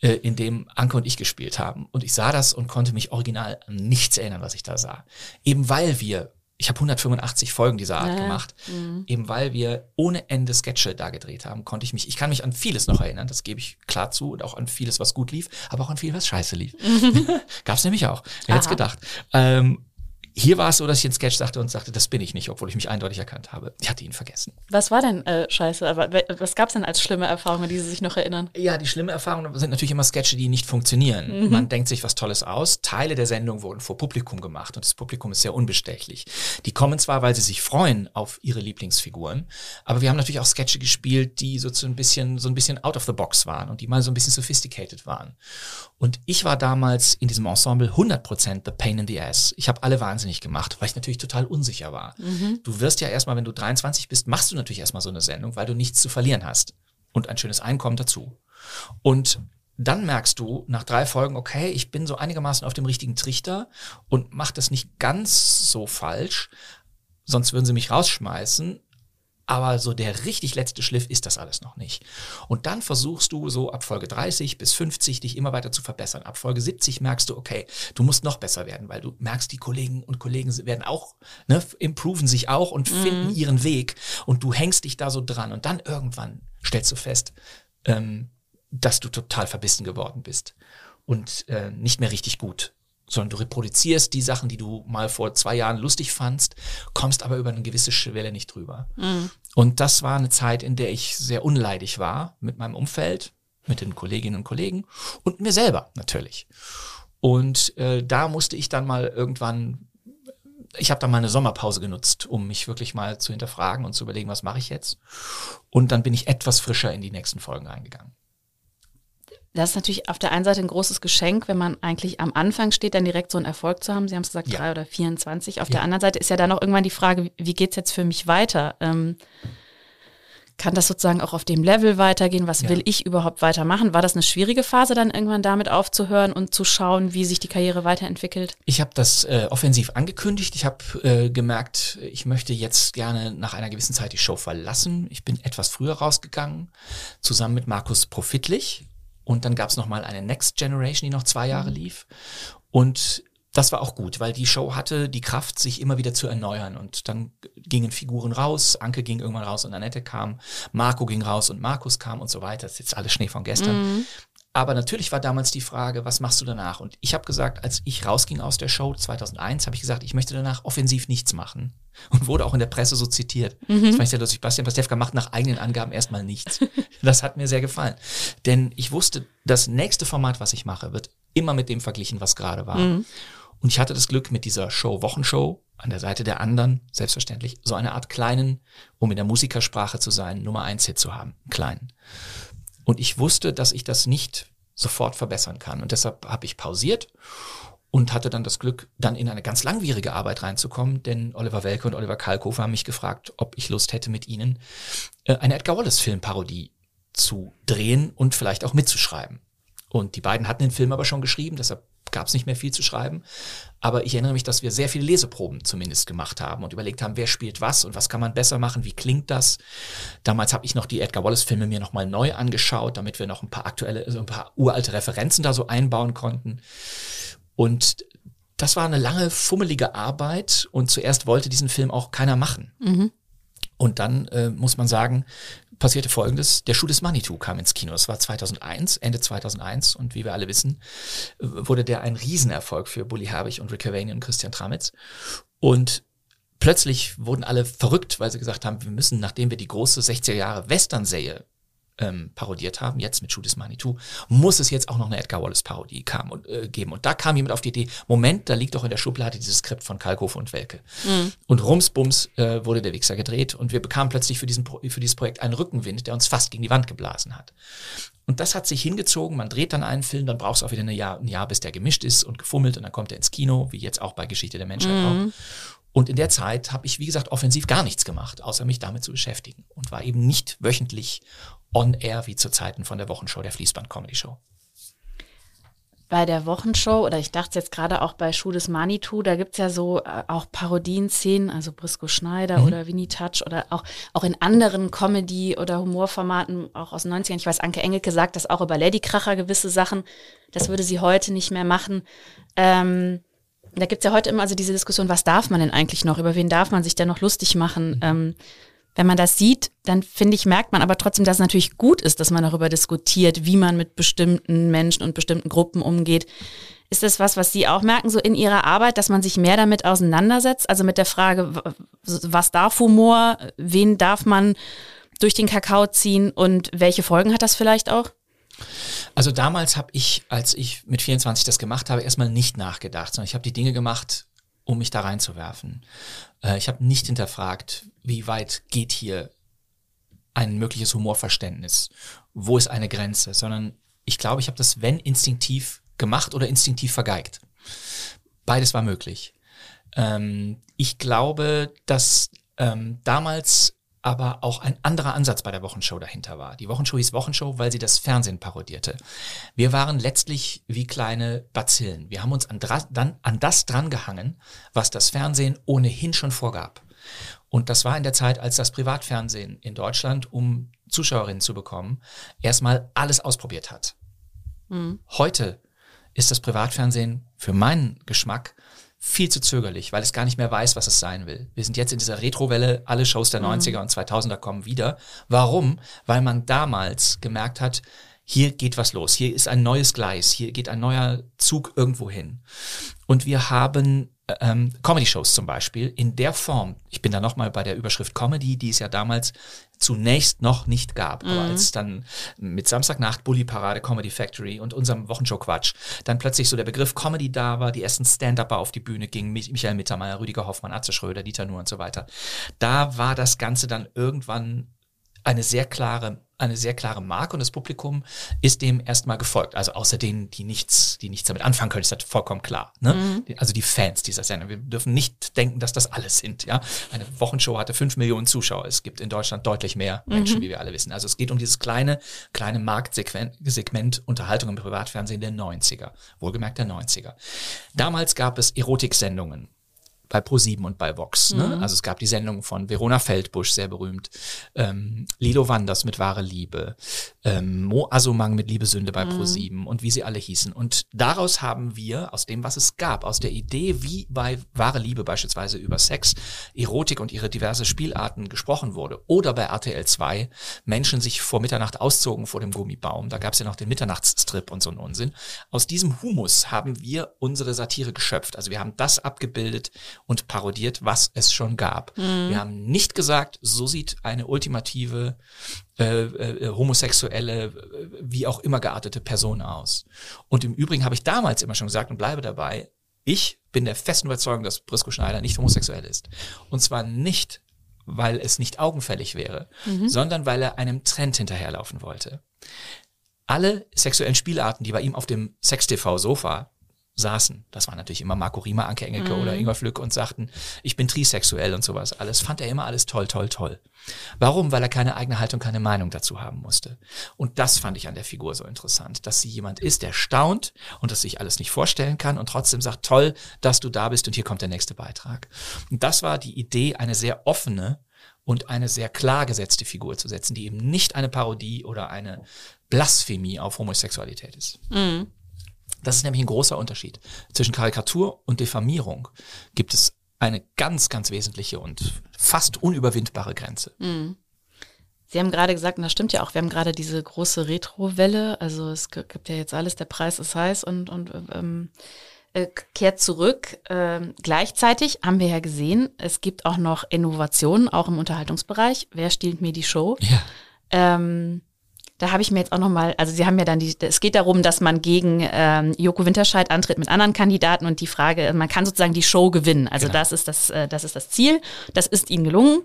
äh, in dem Anke und ich gespielt haben. Und ich sah das und konnte mich original an nichts erinnern, was ich da sah. Eben weil wir ich habe 185 Folgen dieser Art ja. gemacht, mhm. eben weil wir ohne Ende Sketche da gedreht haben, konnte ich mich, ich kann mich an vieles noch erinnern, das gebe ich klar zu und auch an vieles, was gut lief, aber auch an vieles, was scheiße lief. Mhm. Gab es nämlich auch. Wer hätte gedacht? Ähm, hier war es so, dass ich einen Sketch sagte und sagte, das bin ich nicht, obwohl ich mich eindeutig erkannt habe. Ich hatte ihn vergessen. Was war denn äh, scheiße? Aber was gab es denn als schlimme Erfahrungen, die Sie sich noch erinnern? Ja, die schlimme Erfahrungen sind natürlich immer Sketche, die nicht funktionieren. Mhm. Man denkt sich was Tolles aus. Teile der Sendung wurden vor Publikum gemacht und das Publikum ist sehr unbestechlich. Die kommen zwar, weil sie sich freuen auf ihre Lieblingsfiguren, aber wir haben natürlich auch Sketche gespielt, die so, so ein bisschen, so ein bisschen out of the box waren und die mal so ein bisschen sophisticated waren. Und ich war damals in diesem Ensemble 100% the pain in the ass. Ich habe alle wahnsinnig gemacht, weil ich natürlich total unsicher war. Mhm. Du wirst ja erstmal, wenn du 23 bist, machst du natürlich erstmal so eine Sendung, weil du nichts zu verlieren hast. Und ein schönes Einkommen dazu. Und dann merkst du nach drei Folgen, okay, ich bin so einigermaßen auf dem richtigen Trichter und mach das nicht ganz so falsch, sonst würden sie mich rausschmeißen aber so der richtig letzte Schliff ist das alles noch nicht. Und dann versuchst du so ab Folge 30 bis 50 dich immer weiter zu verbessern. Ab Folge 70 merkst du, okay, du musst noch besser werden, weil du merkst, die Kollegen und Kollegen werden auch, ne, improven sich auch und mhm. finden ihren Weg und du hängst dich da so dran und dann irgendwann stellst du fest, ähm, dass du total verbissen geworden bist und äh, nicht mehr richtig gut sondern du reproduzierst die Sachen, die du mal vor zwei Jahren lustig fandst, kommst aber über eine gewisse Schwelle nicht drüber. Mhm. Und das war eine Zeit, in der ich sehr unleidig war mit meinem Umfeld, mit den Kolleginnen und Kollegen und mir selber natürlich. Und äh, da musste ich dann mal irgendwann, ich habe dann mal eine Sommerpause genutzt, um mich wirklich mal zu hinterfragen und zu überlegen, was mache ich jetzt. Und dann bin ich etwas frischer in die nächsten Folgen reingegangen. Das ist natürlich auf der einen Seite ein großes Geschenk, wenn man eigentlich am Anfang steht, dann direkt so einen Erfolg zu haben. Sie haben es gesagt, ja. drei oder 24. Auf ja. der anderen Seite ist ja dann auch irgendwann die Frage, wie geht's jetzt für mich weiter? Ähm, kann das sozusagen auch auf dem Level weitergehen? Was ja. will ich überhaupt weitermachen? War das eine schwierige Phase, dann irgendwann damit aufzuhören und zu schauen, wie sich die Karriere weiterentwickelt? Ich habe das äh, offensiv angekündigt. Ich habe äh, gemerkt, ich möchte jetzt gerne nach einer gewissen Zeit die Show verlassen. Ich bin etwas früher rausgegangen, zusammen mit Markus Profitlich. Und dann gab es nochmal eine Next Generation, die noch zwei Jahre mhm. lief. Und das war auch gut, weil die Show hatte die Kraft, sich immer wieder zu erneuern. Und dann gingen Figuren raus, Anke ging irgendwann raus und Annette kam, Marco ging raus und Markus kam und so weiter. Das ist jetzt alles Schnee von gestern. Mhm. Aber natürlich war damals die Frage, was machst du danach? Und ich habe gesagt, als ich rausging aus der Show 2001, habe ich gesagt, ich möchte danach offensiv nichts machen. Und wurde auch in der Presse so zitiert. Mhm. Das fand ich sehr lustig. Bastian Pastewka macht nach eigenen Angaben erstmal nichts. Das hat mir sehr gefallen. Denn ich wusste, das nächste Format, was ich mache, wird immer mit dem verglichen, was gerade war. Mhm. Und ich hatte das Glück mit dieser Show, Wochenshow, an der Seite der anderen, selbstverständlich, so eine Art kleinen, um in der Musikersprache zu sein, Nummer eins Hit zu haben. Kleinen. Und ich wusste, dass ich das nicht sofort verbessern kann. Und deshalb habe ich pausiert und hatte dann das Glück, dann in eine ganz langwierige Arbeit reinzukommen, denn Oliver Welke und Oliver Kalkofer haben mich gefragt, ob ich Lust hätte, mit ihnen äh, eine Edgar Wallace-Filmparodie zu drehen und vielleicht auch mitzuschreiben. Und die beiden hatten den Film aber schon geschrieben, deshalb gab es nicht mehr viel zu schreiben. Aber ich erinnere mich, dass wir sehr viele Leseproben zumindest gemacht haben und überlegt haben, wer spielt was und was kann man besser machen, wie klingt das. Damals habe ich noch die Edgar Wallace-Filme mir nochmal neu angeschaut, damit wir noch ein paar aktuelle, also ein paar uralte Referenzen da so einbauen konnten. Und das war eine lange, fummelige Arbeit und zuerst wollte diesen Film auch keiner machen. Mhm. Und dann äh, muss man sagen, passierte Folgendes. Der Schuh des Manitou kam ins Kino. Das war 2001, Ende 2001. Und wie wir alle wissen, äh, wurde der ein Riesenerfolg für Bully Herbig und Rick Cavani und Christian Tramitz. Und plötzlich wurden alle verrückt, weil sie gesagt haben, wir müssen, nachdem wir die große 60er Jahre Western-Serie ähm, parodiert haben, jetzt mit Judith Manitou, muss es jetzt auch noch eine Edgar Wallace-Parodie äh, geben. Und da kam jemand auf die Idee, Moment, da liegt doch in der Schublade dieses Skript von Kalkofe und Welke. Mhm. Und rumsbums äh, wurde der Wichser gedreht und wir bekamen plötzlich für, diesen, für dieses Projekt einen Rückenwind, der uns fast gegen die Wand geblasen hat. Und das hat sich hingezogen, man dreht dann einen Film, dann braucht es auch wieder ein Jahr, ein Jahr, bis der gemischt ist und gefummelt und dann kommt er ins Kino, wie jetzt auch bei Geschichte der Menschheit mhm. auch. Und in der Zeit habe ich, wie gesagt, offensiv gar nichts gemacht, außer mich damit zu beschäftigen und war eben nicht wöchentlich on air wie zu Zeiten von der Wochenshow, der Fließband-Comedy-Show. Bei der Wochenshow, oder ich dachte jetzt gerade auch bei Schuh des Manitou, da gibt's ja so äh, auch Parodien-Szenen, also Brisco Schneider mhm. oder Winnie Touch oder auch, auch in anderen Comedy- oder Humorformaten, auch aus den 90ern. Ich weiß, Anke Engelke sagt das auch über Ladykracher gewisse Sachen. Das würde sie heute nicht mehr machen. Ähm, da gibt's ja heute immer also diese Diskussion, was darf man denn eigentlich noch? Über wen darf man sich denn noch lustig machen? Mhm. Ähm, wenn man das sieht, dann finde ich, merkt man aber trotzdem, dass es natürlich gut ist, dass man darüber diskutiert, wie man mit bestimmten Menschen und bestimmten Gruppen umgeht. Ist das was, was Sie auch merken, so in Ihrer Arbeit, dass man sich mehr damit auseinandersetzt? Also mit der Frage, was darf Humor? Wen darf man durch den Kakao ziehen? Und welche Folgen hat das vielleicht auch? Also damals habe ich, als ich mit 24 das gemacht habe, erstmal nicht nachgedacht, sondern ich habe die Dinge gemacht, um mich da reinzuwerfen. Äh, ich habe nicht hinterfragt, wie weit geht hier ein mögliches Humorverständnis, wo ist eine Grenze, sondern ich glaube, ich habe das, wenn instinktiv gemacht oder instinktiv vergeigt. Beides war möglich. Ähm, ich glaube, dass ähm, damals aber auch ein anderer Ansatz bei der Wochenshow dahinter war. Die Wochenshow hieß Wochenshow, weil sie das Fernsehen parodierte. Wir waren letztlich wie kleine Bazillen. Wir haben uns an, dann, an das drangehangen, was das Fernsehen ohnehin schon vorgab. Und das war in der Zeit, als das Privatfernsehen in Deutschland, um Zuschauerinnen zu bekommen, erstmal alles ausprobiert hat. Mhm. Heute ist das Privatfernsehen für meinen Geschmack viel zu zögerlich, weil es gar nicht mehr weiß, was es sein will. Wir sind jetzt in dieser Retrowelle, alle Shows der 90er mhm. und 2000er kommen wieder. Warum? Weil man damals gemerkt hat, hier geht was los, hier ist ein neues Gleis, hier geht ein neuer Zug irgendwo hin. Und wir haben ähm, Comedy-Shows zum Beispiel in der Form, ich bin da nochmal bei der Überschrift Comedy, die es ja damals zunächst noch nicht gab, mhm. aber als dann mit Samstagnacht Bully Parade Comedy Factory und unserem Wochenshow Quatsch dann plötzlich so der Begriff Comedy da war, die ersten Stand-Upper auf die Bühne gingen, Michael Mittermeier, Rüdiger Hoffmann, Atze Schröder, Dieter Nuhr und so weiter. Da war das Ganze dann irgendwann eine sehr klare eine sehr klare Marke und das Publikum ist dem erstmal gefolgt. Also außer denen, die nichts, die nichts damit anfangen können, ist das vollkommen klar. Ne? Mhm. Also die Fans dieser Sendung. Wir dürfen nicht denken, dass das alles sind. Ja, eine Wochenshow hatte fünf Millionen Zuschauer. Es gibt in Deutschland deutlich mehr Menschen, mhm. wie wir alle wissen. Also es geht um dieses kleine, kleine Marktsegment Unterhaltung im Privatfernsehen der 90er. Wohlgemerkt der 90er. Damals gab es Erotiksendungen bei Pro7 und bei Vox. Ne? Mhm. Also es gab die Sendung von Verona Feldbusch, sehr berühmt, ähm, Lilo Wanders mit Wahre Liebe, ähm, Mo Asumang mit Liebe Sünde bei mhm. Pro7 und wie sie alle hießen. Und daraus haben wir, aus dem, was es gab, aus der Idee, wie bei Wahre Liebe beispielsweise über Sex, Erotik und ihre diverse Spielarten gesprochen wurde, oder bei RTL 2 Menschen sich vor Mitternacht auszogen vor dem Gummibaum, da gab es ja noch den Mitternachtsstrip und so einen Unsinn. Aus diesem Humus haben wir unsere Satire geschöpft. Also wir haben das abgebildet und parodiert, was es schon gab. Mhm. Wir haben nicht gesagt, so sieht eine ultimative äh, äh, homosexuelle, äh, wie auch immer geartete Person aus. Und im Übrigen habe ich damals immer schon gesagt und bleibe dabei, ich bin der festen Überzeugung, dass Brisco Schneider nicht homosexuell ist. Und zwar nicht, weil es nicht augenfällig wäre, mhm. sondern weil er einem Trend hinterherlaufen wollte. Alle sexuellen Spielarten, die bei ihm auf dem Sex-TV-Sofa saßen, das war natürlich immer Marco Riemer, Anke Engelke mhm. oder Ingwer Flück und sagten, ich bin trisexuell und sowas alles, fand er immer alles toll, toll, toll. Warum? Weil er keine eigene Haltung, keine Meinung dazu haben musste. Und das fand ich an der Figur so interessant, dass sie jemand ist, der staunt und das sich alles nicht vorstellen kann und trotzdem sagt, toll, dass du da bist und hier kommt der nächste Beitrag. Und das war die Idee, eine sehr offene und eine sehr klar gesetzte Figur zu setzen, die eben nicht eine Parodie oder eine Blasphemie auf Homosexualität ist. Mhm. Das ist nämlich ein großer Unterschied. Zwischen Karikatur und Diffamierung gibt es eine ganz, ganz wesentliche und fast unüberwindbare Grenze. Mhm. Sie haben gerade gesagt, und das stimmt ja auch, wir haben gerade diese große Retro-Welle, also es gibt ja jetzt alles, der Preis ist heiß und, und ähm, äh, kehrt zurück. Ähm, gleichzeitig haben wir ja gesehen, es gibt auch noch Innovationen, auch im Unterhaltungsbereich. Wer stiehlt mir die Show? Ja. Ähm, da habe ich mir jetzt auch nochmal, also Sie haben ja dann die, es geht darum, dass man gegen ähm, Joko Winterscheid antritt mit anderen Kandidaten und die Frage, man kann sozusagen die Show gewinnen. Also genau. das ist das, äh, das ist das Ziel. Das ist Ihnen gelungen.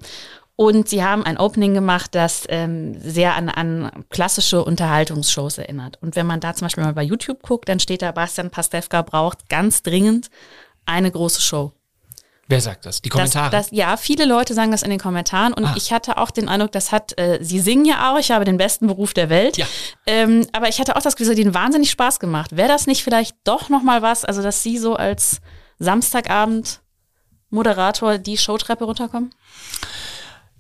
Und sie haben ein Opening gemacht, das ähm, sehr an, an klassische Unterhaltungsshows erinnert. Und wenn man da zum Beispiel mal bei YouTube guckt, dann steht da, Bastian Pastewka braucht ganz dringend eine große Show. Wer sagt das? Die Kommentare? Das, das, ja, viele Leute sagen das in den Kommentaren und ah. ich hatte auch den Eindruck, das hat, äh, sie singen ja auch, ich habe den besten Beruf der Welt. Ja. Ähm, aber ich hatte auch das Gefühl, es hat ihnen wahnsinnig Spaß gemacht. Wäre das nicht vielleicht doch nochmal was, also dass sie so als Samstagabend Moderator die Showtreppe runterkommen?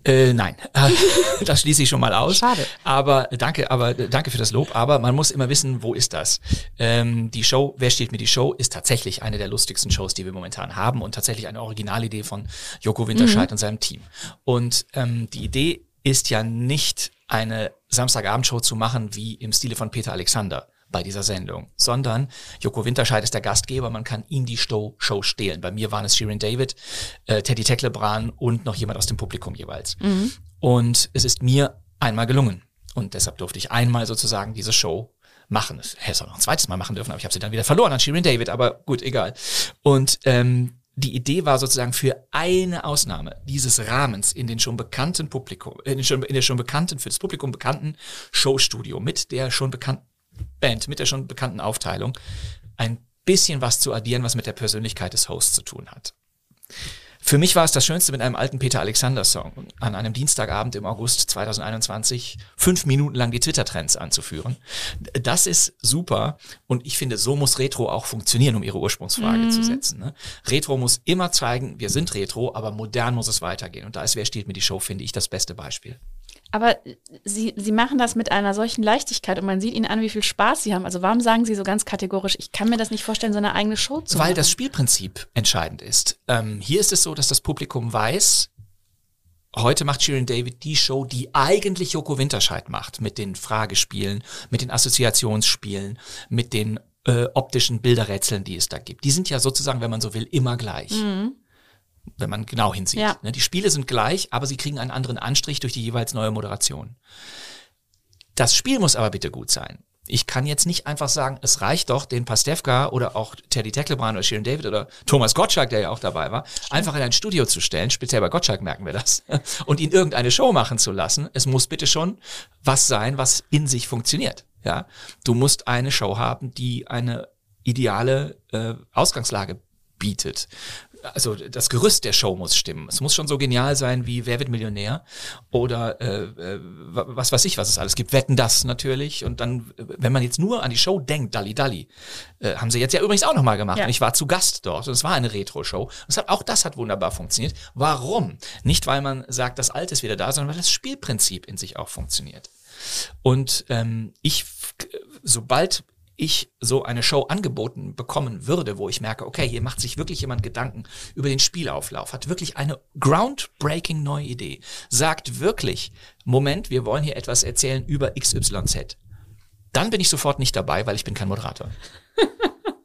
Äh, nein, das schließe ich schon mal aus. Schade. Aber danke, aber danke für das Lob. Aber man muss immer wissen, wo ist das? Ähm, die Show, wer steht mir die Show, ist tatsächlich eine der lustigsten Shows, die wir momentan haben und tatsächlich eine Originalidee von Joko Winterscheid mhm. und seinem Team. Und ähm, die Idee ist ja nicht eine Samstagabendshow zu machen wie im Stile von Peter Alexander bei dieser Sendung, sondern Joko Winterscheid ist der Gastgeber, man kann ihm die Show, Show stehlen. Bei mir waren es Shirin David, äh, Teddy Tecklebran und noch jemand aus dem Publikum jeweils. Mhm. Und es ist mir einmal gelungen. Und deshalb durfte ich einmal sozusagen diese Show machen. Ich hätte es auch noch ein zweites Mal machen dürfen, aber ich habe sie dann wieder verloren an Shirin David, aber gut, egal. Und ähm, die Idee war sozusagen für eine Ausnahme dieses Rahmens in den schon bekannten Publikum, in, den schon, in der schon bekannten, für das Publikum bekannten Showstudio mit der schon bekannten Band mit der schon bekannten Aufteilung ein bisschen was zu addieren, was mit der Persönlichkeit des Hosts zu tun hat. Für mich war es das Schönste, mit einem alten Peter Alexander Song an einem Dienstagabend im August 2021 fünf Minuten lang die Twitter-Trends anzuführen. Das ist super und ich finde, so muss Retro auch funktionieren, um ihre Ursprungsfrage mhm. zu setzen. Ne? Retro muss immer zeigen, wir sind Retro, aber modern muss es weitergehen. Und da ist Wer steht mir die Show, finde ich, das beste Beispiel. Aber Sie, Sie machen das mit einer solchen Leichtigkeit und man sieht Ihnen an, wie viel Spaß Sie haben. Also warum sagen Sie so ganz kategorisch, ich kann mir das nicht vorstellen, so eine eigene Show zu Weil machen? Weil das Spielprinzip entscheidend ist. Ähm, hier ist es so, dass das Publikum weiß, heute macht Shirin David die Show, die eigentlich Joko Winterscheid macht, mit den Fragespielen, mit den Assoziationsspielen, mit den äh, optischen Bilderrätseln, die es da gibt. Die sind ja sozusagen, wenn man so will, immer gleich. Mhm wenn man genau hinsieht. Ja. Ne, die Spiele sind gleich, aber sie kriegen einen anderen Anstrich durch die jeweils neue Moderation. Das Spiel muss aber bitte gut sein. Ich kann jetzt nicht einfach sagen, es reicht doch, den Pastewka oder auch Teddy Tecklebrand oder Sharon David oder Thomas Gottschalk, der ja auch dabei war, einfach in ein Studio zu stellen, speziell bei Gottschalk merken wir das, und ihn irgendeine Show machen zu lassen. Es muss bitte schon was sein, was in sich funktioniert. Ja, du musst eine Show haben, die eine ideale äh, Ausgangslage bietet also das Gerüst der Show muss stimmen. Es muss schon so genial sein wie Wer wird Millionär oder äh, äh was weiß ich, was es alles gibt. Wetten das natürlich. Und dann, wenn man jetzt nur an die Show denkt, Dalli Dalli, äh, haben sie jetzt ja übrigens auch nochmal gemacht. Ja. Und ich war zu Gast dort und es war eine Retro-Show. auch das hat wunderbar funktioniert. Warum? Nicht, weil man sagt, das Alte ist wieder da, sondern weil das Spielprinzip in sich auch funktioniert. Und ähm, ich, sobald ich so eine Show angeboten bekommen würde, wo ich merke, okay, hier macht sich wirklich jemand Gedanken über den Spielauflauf, hat wirklich eine groundbreaking neue Idee, sagt wirklich, Moment, wir wollen hier etwas erzählen über XYZ. Dann bin ich sofort nicht dabei, weil ich bin kein Moderator.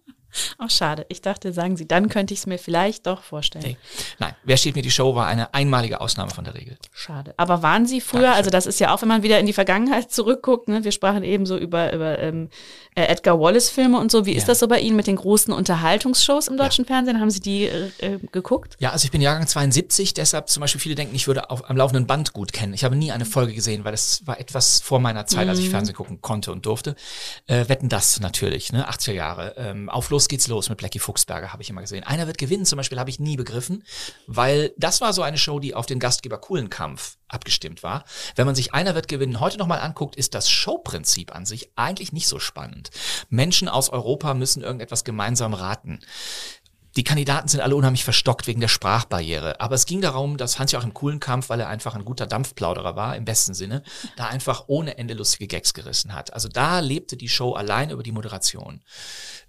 Auch schade. Ich dachte, sagen Sie, dann könnte ich es mir vielleicht doch vorstellen. Nee. Nein, wer steht mir die Show war eine einmalige Ausnahme von der Regel. Schade. Aber waren Sie früher, Dankeschön. also das ist ja auch, wenn man wieder in die Vergangenheit zurückguckt, ne? wir sprachen eben so über, über ähm, äh, Edgar Wallace-Filme und so. Wie ja. ist das so bei Ihnen mit den großen Unterhaltungsshows im deutschen ja. Fernsehen? Haben Sie die äh, äh, geguckt? Ja, also ich bin Jahrgang 72, deshalb zum Beispiel viele denken, ich würde auf, am laufenden Band gut kennen. Ich habe nie eine Folge gesehen, weil das war etwas vor meiner Zeit, mhm. als ich mhm. Fernsehen gucken konnte und durfte. Äh, wetten das natürlich, ne? 80er Jahre. Ähm, auf los geht's los mit Blackie Fuchsberger, habe ich immer gesehen. Einer wird gewinnen, zum Beispiel, habe ich nie begriffen, weil das war so eine Show, die auf den Gastgeber Kampf abgestimmt war. Wenn man sich Einer wird gewinnen heute nochmal anguckt, ist das Showprinzip an sich eigentlich nicht so spannend. Menschen aus Europa müssen irgendetwas gemeinsam raten. Die Kandidaten sind alle unheimlich verstockt wegen der Sprachbarriere. Aber es ging darum, dass Hans-Joachim Kuhlenkampf, weil er einfach ein guter Dampfplauderer war, im besten Sinne, da einfach ohne Ende lustige Gags gerissen hat. Also da lebte die Show allein über die Moderation.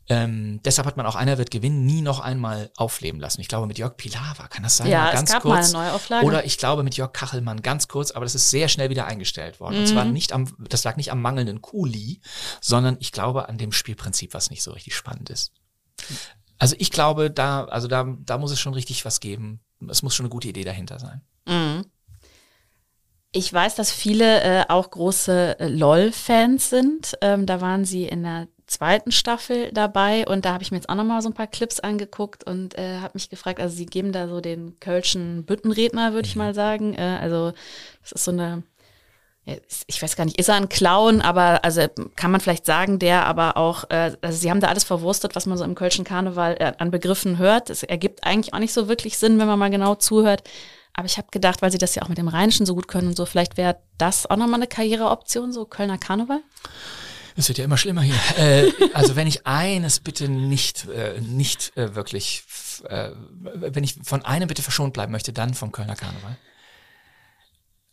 Ähm, deshalb hat man auch einer wird gewinnen nie noch einmal aufleben lassen. Ich glaube mit Jörg Pilawa kann das sein? Ja, ganz es gab kurz. mal eine Neuauflage. Oder ich glaube mit Jörg Kachelmann ganz kurz, aber das ist sehr schnell wieder eingestellt worden. Mhm. Und zwar mhm. nicht am, das lag nicht am mangelnden Kuli, sondern ich glaube an dem Spielprinzip, was nicht so richtig spannend ist. Also ich glaube, da, also da, da muss es schon richtig was geben. Es muss schon eine gute Idee dahinter sein. Mhm. Ich weiß, dass viele äh, auch große äh, LOL-Fans sind. Ähm, da waren sie in der zweiten Staffel dabei und da habe ich mir jetzt auch nochmal so ein paar Clips angeguckt und äh, habe mich gefragt, also sie geben da so den Kölschen Büttenredner, würde ich mhm. mal sagen. Äh, also das ist so eine ich weiß gar nicht, ist er ein Clown, aber also kann man vielleicht sagen, der aber auch, äh, also sie haben da alles verwurstet, was man so im Kölschen Karneval äh, an Begriffen hört. Es ergibt eigentlich auch nicht so wirklich Sinn, wenn man mal genau zuhört. Aber ich habe gedacht, weil sie das ja auch mit dem Rheinischen so gut können und so, vielleicht wäre das auch nochmal eine Karriereoption, so Kölner Karneval? Es wird ja immer schlimmer hier. äh, also wenn ich eines bitte nicht, äh, nicht äh, wirklich, äh, wenn ich von einem bitte verschont bleiben möchte, dann vom Kölner Karneval.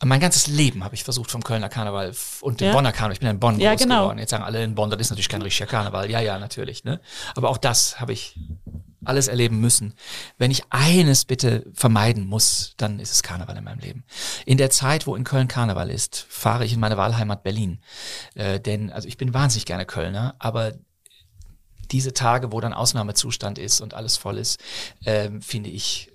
Mein ganzes Leben habe ich versucht vom Kölner Karneval und dem ja. Bonner Karneval. Ich bin in Bonn ja, groß genau. geworden. Jetzt sagen alle in Bonn, das ist natürlich kein richtiger Karneval. Ja, ja, natürlich. Ne? Aber auch das habe ich alles erleben müssen. Wenn ich eines bitte vermeiden muss, dann ist es Karneval in meinem Leben. In der Zeit, wo in Köln Karneval ist, fahre ich in meine Wahlheimat Berlin. Äh, denn, also ich bin wahnsinnig gerne Kölner, aber diese Tage, wo dann Ausnahmezustand ist und alles voll ist, äh, finde ich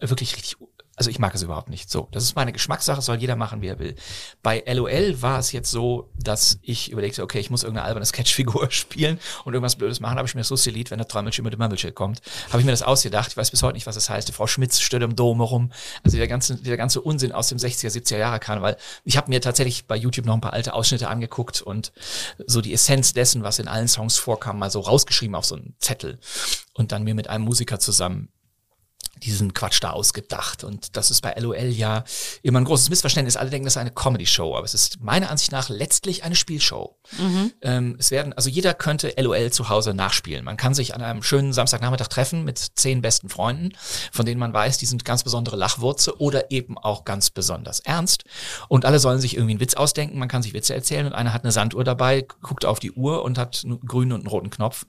äh, wirklich richtig also ich mag es überhaupt nicht. So, das ist meine Geschmackssache, soll jeder machen, wie er will. Bei LOL war es jetzt so, dass ich überlegte, okay, ich muss irgendeine alberne Sketchfigur spielen und irgendwas Blödes machen. Habe ich mir das lustige Lied, wenn der Trommelchen mit dem Mömmelchen kommt, habe ich mir das ausgedacht. Ich weiß bis heute nicht, was das heißt. Die Frau Schmitz steht im Dom herum. Also der ganze, der ganze Unsinn aus dem 60er, 70er Jahre Karneval. Ich habe mir tatsächlich bei YouTube noch ein paar alte Ausschnitte angeguckt und so die Essenz dessen, was in allen Songs vorkam, mal so rausgeschrieben auf so einen Zettel und dann mir mit einem Musiker zusammen diesen Quatsch da ausgedacht. Und das ist bei LOL ja immer ein großes Missverständnis. Alle denken, das ist eine Comedy-Show, aber es ist meiner Ansicht nach letztlich eine Spielshow. Mhm. Ähm, es werden, also jeder könnte LOL zu Hause nachspielen. Man kann sich an einem schönen Samstagnachmittag treffen mit zehn besten Freunden, von denen man weiß, die sind ganz besondere Lachwurze oder eben auch ganz besonders ernst. Und alle sollen sich irgendwie einen Witz ausdenken. Man kann sich Witze erzählen und einer hat eine Sanduhr dabei, guckt auf die Uhr und hat einen grünen und einen roten Knopf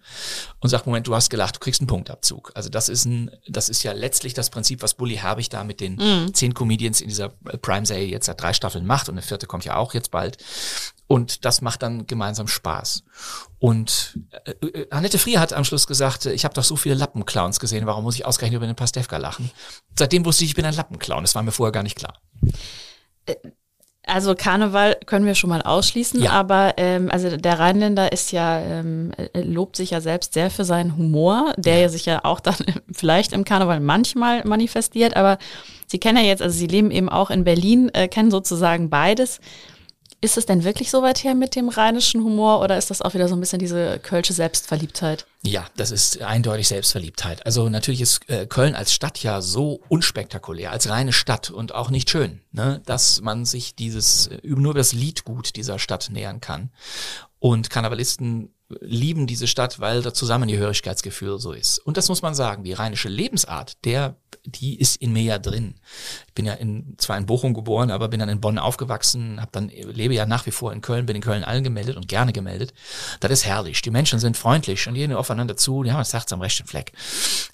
und sagt, Moment, du hast gelacht, du kriegst einen Punktabzug. Also das ist ein, das ist ja letztlich letztlich das Prinzip, was Bully Herbig da mit den mhm. zehn Comedians in dieser Prime-Serie jetzt seit drei Staffeln macht und eine vierte kommt ja auch jetzt bald. Und das macht dann gemeinsam Spaß. Und äh, äh Annette Frier hat am Schluss gesagt, äh, ich habe doch so viele Lappenclowns gesehen, warum muss ich ausgerechnet über den Pastewka lachen? Seitdem wusste ich, ich bin ein Lappenclown. Das war mir vorher gar nicht klar. Also Karneval können wir schon mal ausschließen, ja. aber ähm, also der Rheinländer ist ja ähm, äh, lobt sich ja selbst sehr für seinen Humor, der ja. ja sich ja auch dann vielleicht im Karneval manchmal manifestiert, aber Sie kennen ja jetzt, also Sie leben eben auch in Berlin, äh, kennen sozusagen beides. Ist es denn wirklich so weit her mit dem rheinischen Humor oder ist das auch wieder so ein bisschen diese kölsche Selbstverliebtheit? Ja, das ist eindeutig Selbstverliebtheit. Also natürlich ist äh, Köln als Stadt ja so unspektakulär, als reine Stadt und auch nicht schön, ne, dass man sich dieses äh, nur über das Liedgut dieser Stadt nähern kann. Und Karnevalisten lieben diese Stadt, weil das Zusammengehörigkeitsgefühl so ist. Und das muss man sagen, die rheinische Lebensart, der die ist in mir ja drin. Ich bin ja in, zwar in Bochum geboren, aber bin dann in Bonn aufgewachsen, habe dann lebe ja nach wie vor in Köln, bin in Köln allen gemeldet und gerne gemeldet. Das ist herrlich. Die Menschen sind freundlich und gehen aufeinander zu, die haben das Herz am rechten Fleck.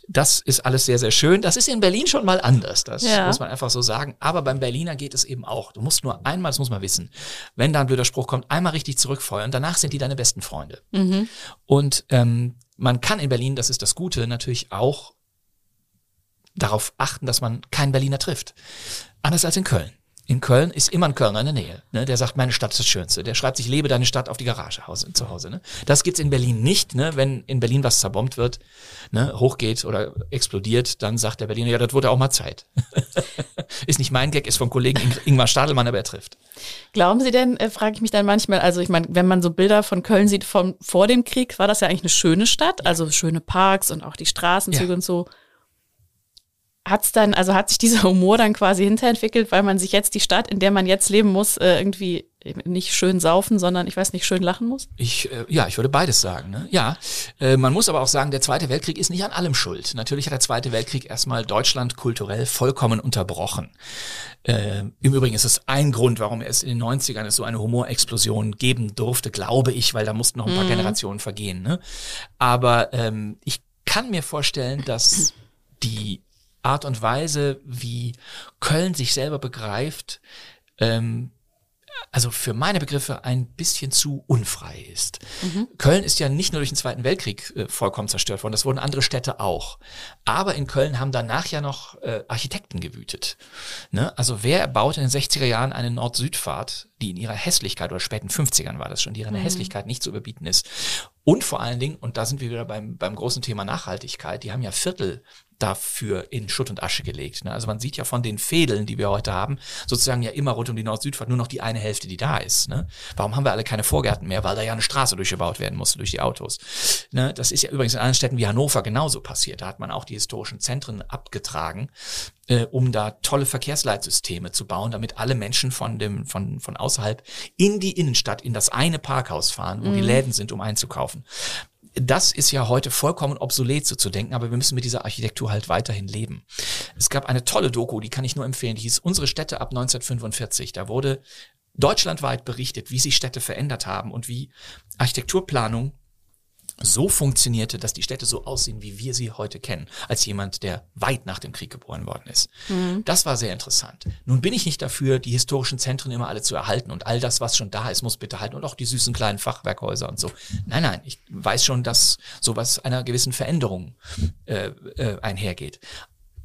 Das ist alles sehr, sehr schön. Das ist in Berlin schon mal anders, das ja. muss man einfach so sagen. Aber beim Berliner geht es eben auch. Du musst nur einmal, das muss man wissen, wenn da ein blöder Spruch kommt, einmal richtig zurückfeuern, danach sind die deine besten Freunde. Mhm. Und ähm, man kann in Berlin, das ist das Gute, natürlich auch darauf achten, dass man keinen Berliner trifft. Anders als in Köln. In Köln ist immer ein Kölner in der Nähe. Ne? Der sagt, meine Stadt ist das Schönste. Der schreibt sich, lebe deine Stadt auf die Garage zu Hause. Ne? Das gibt's in Berlin nicht. Ne? Wenn in Berlin was zerbombt wird, ne? hochgeht oder explodiert, dann sagt der Berliner, ja, das wurde auch mal Zeit. ist nicht mein Gag, ist vom Kollegen Ing Ingmar Stadelmann, aber er trifft. Glauben Sie denn, äh, frage ich mich dann manchmal, also ich meine, wenn man so Bilder von Köln sieht von vor dem Krieg, war das ja eigentlich eine schöne Stadt, also schöne Parks und auch die Straßenzüge ja. und so. Hat's dann, also hat sich dieser Humor dann quasi hinterentwickelt, weil man sich jetzt die Stadt, in der man jetzt leben muss, äh, irgendwie nicht schön saufen, sondern ich weiß nicht, schön lachen muss? Ich, äh, ja, ich würde beides sagen. Ne? Ja, äh, man muss aber auch sagen, der Zweite Weltkrieg ist nicht an allem schuld. Natürlich hat der Zweite Weltkrieg erstmal Deutschland kulturell vollkommen unterbrochen. Äh, Im Übrigen ist es ein Grund, warum es in den 90ern so eine Humorexplosion geben durfte, glaube ich, weil da mussten noch ein paar mhm. Generationen vergehen. Ne? Aber ähm, ich kann mir vorstellen, dass die Art und Weise, wie Köln sich selber begreift, ähm, also für meine Begriffe ein bisschen zu unfrei ist. Mhm. Köln ist ja nicht nur durch den Zweiten Weltkrieg äh, vollkommen zerstört worden, das wurden andere Städte auch. Aber in Köln haben danach ja noch äh, Architekten gewütet. Ne? Also wer baute in den 60er Jahren eine Nord-Süd-Fahrt, die in ihrer Hässlichkeit, oder späten 50ern war das schon, die in ihrer mhm. Hässlichkeit nicht zu überbieten ist. Und vor allen Dingen, und da sind wir wieder beim, beim großen Thema Nachhaltigkeit, die haben ja Viertel dafür in Schutt und Asche gelegt. Ne? Also man sieht ja von den Fädeln, die wir heute haben, sozusagen ja immer rund um die Nord-Süd-Fahrt nur noch die eine Hälfte, die da ist. Ne? Warum haben wir alle keine Vorgärten mehr? Weil da ja eine Straße durchgebaut werden musste durch die Autos. Ne? Das ist ja übrigens in anderen Städten wie Hannover genauso passiert. Da hat man auch die historischen Zentren abgetragen, äh, um da tolle Verkehrsleitsysteme zu bauen, damit alle Menschen von dem von von außerhalb in die Innenstadt in das eine Parkhaus fahren, wo mhm. die Läden sind, um einzukaufen das ist ja heute vollkommen obsolet so zu denken, aber wir müssen mit dieser Architektur halt weiterhin leben. Es gab eine tolle Doku, die kann ich nur empfehlen, die hieß Unsere Städte ab 1945. Da wurde deutschlandweit berichtet, wie sich Städte verändert haben und wie Architekturplanung so funktionierte, dass die Städte so aussehen, wie wir sie heute kennen, als jemand, der weit nach dem Krieg geboren worden ist. Mhm. Das war sehr interessant. Nun bin ich nicht dafür, die historischen Zentren immer alle zu erhalten und all das, was schon da ist, muss bitte halten und auch die süßen kleinen Fachwerkhäuser und so. Nein, nein, ich weiß schon, dass sowas einer gewissen Veränderung äh, äh, einhergeht.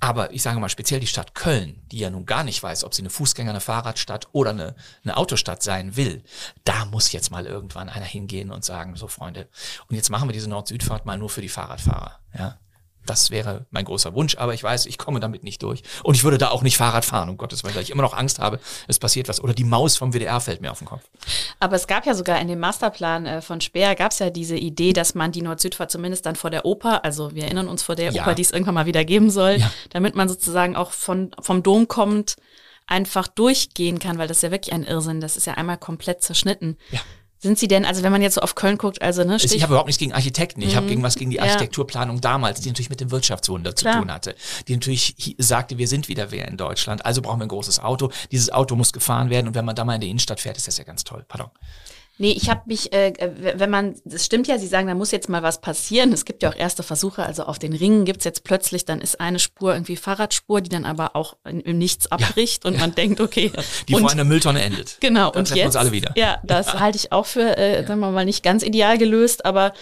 Aber ich sage mal speziell die Stadt Köln, die ja nun gar nicht weiß, ob sie eine Fußgänger, eine Fahrradstadt oder eine, eine Autostadt sein will, da muss jetzt mal irgendwann einer hingehen und sagen, so Freunde, und jetzt machen wir diese Nord-Süd-Fahrt mal nur für die Fahrradfahrer. Ja, das wäre mein großer Wunsch, aber ich weiß, ich komme damit nicht durch. Und ich würde da auch nicht Fahrrad fahren, um Gottes Willen, weil ich immer noch Angst habe, es passiert was. Oder die Maus vom WDR fällt mir auf den Kopf. Aber es gab ja sogar in dem Masterplan äh, von Speer, gab es ja diese Idee, dass man die Nord-Süd-Fahrt zumindest dann vor der Oper, also wir erinnern uns vor der ja. Oper, die es irgendwann mal wieder geben soll, ja. damit man sozusagen auch von, vom Dom kommt, einfach durchgehen kann, weil das ist ja wirklich ein Irrsinn. Das ist ja einmal komplett zerschnitten. Ja. Sind Sie denn, also wenn man jetzt so auf Köln guckt, also ne? Stich ich habe überhaupt nichts gegen Architekten. Ich mhm. habe gegen was gegen die Architekturplanung damals, die natürlich mit dem Wirtschaftswunder zu Klar. tun hatte. Die natürlich sagte, wir sind wieder wer in Deutschland, also brauchen wir ein großes Auto. Dieses Auto muss gefahren werden und wenn man da mal in die Innenstadt fährt, ist das ja ganz toll. Pardon. Nee, ich habe mich, äh, wenn man, das stimmt ja, Sie sagen, da muss jetzt mal was passieren. Es gibt ja auch erste Versuche, also auf den Ringen gibt's jetzt plötzlich, dann ist eine Spur irgendwie Fahrradspur, die dann aber auch im Nichts abbricht ja, und ja. man denkt, okay. Die und, vor einer Mülltonne endet. Genau. Dann und jetzt, uns alle wieder. Ja, das halte ich auch für, äh, sagen wir mal, nicht ganz ideal gelöst, aber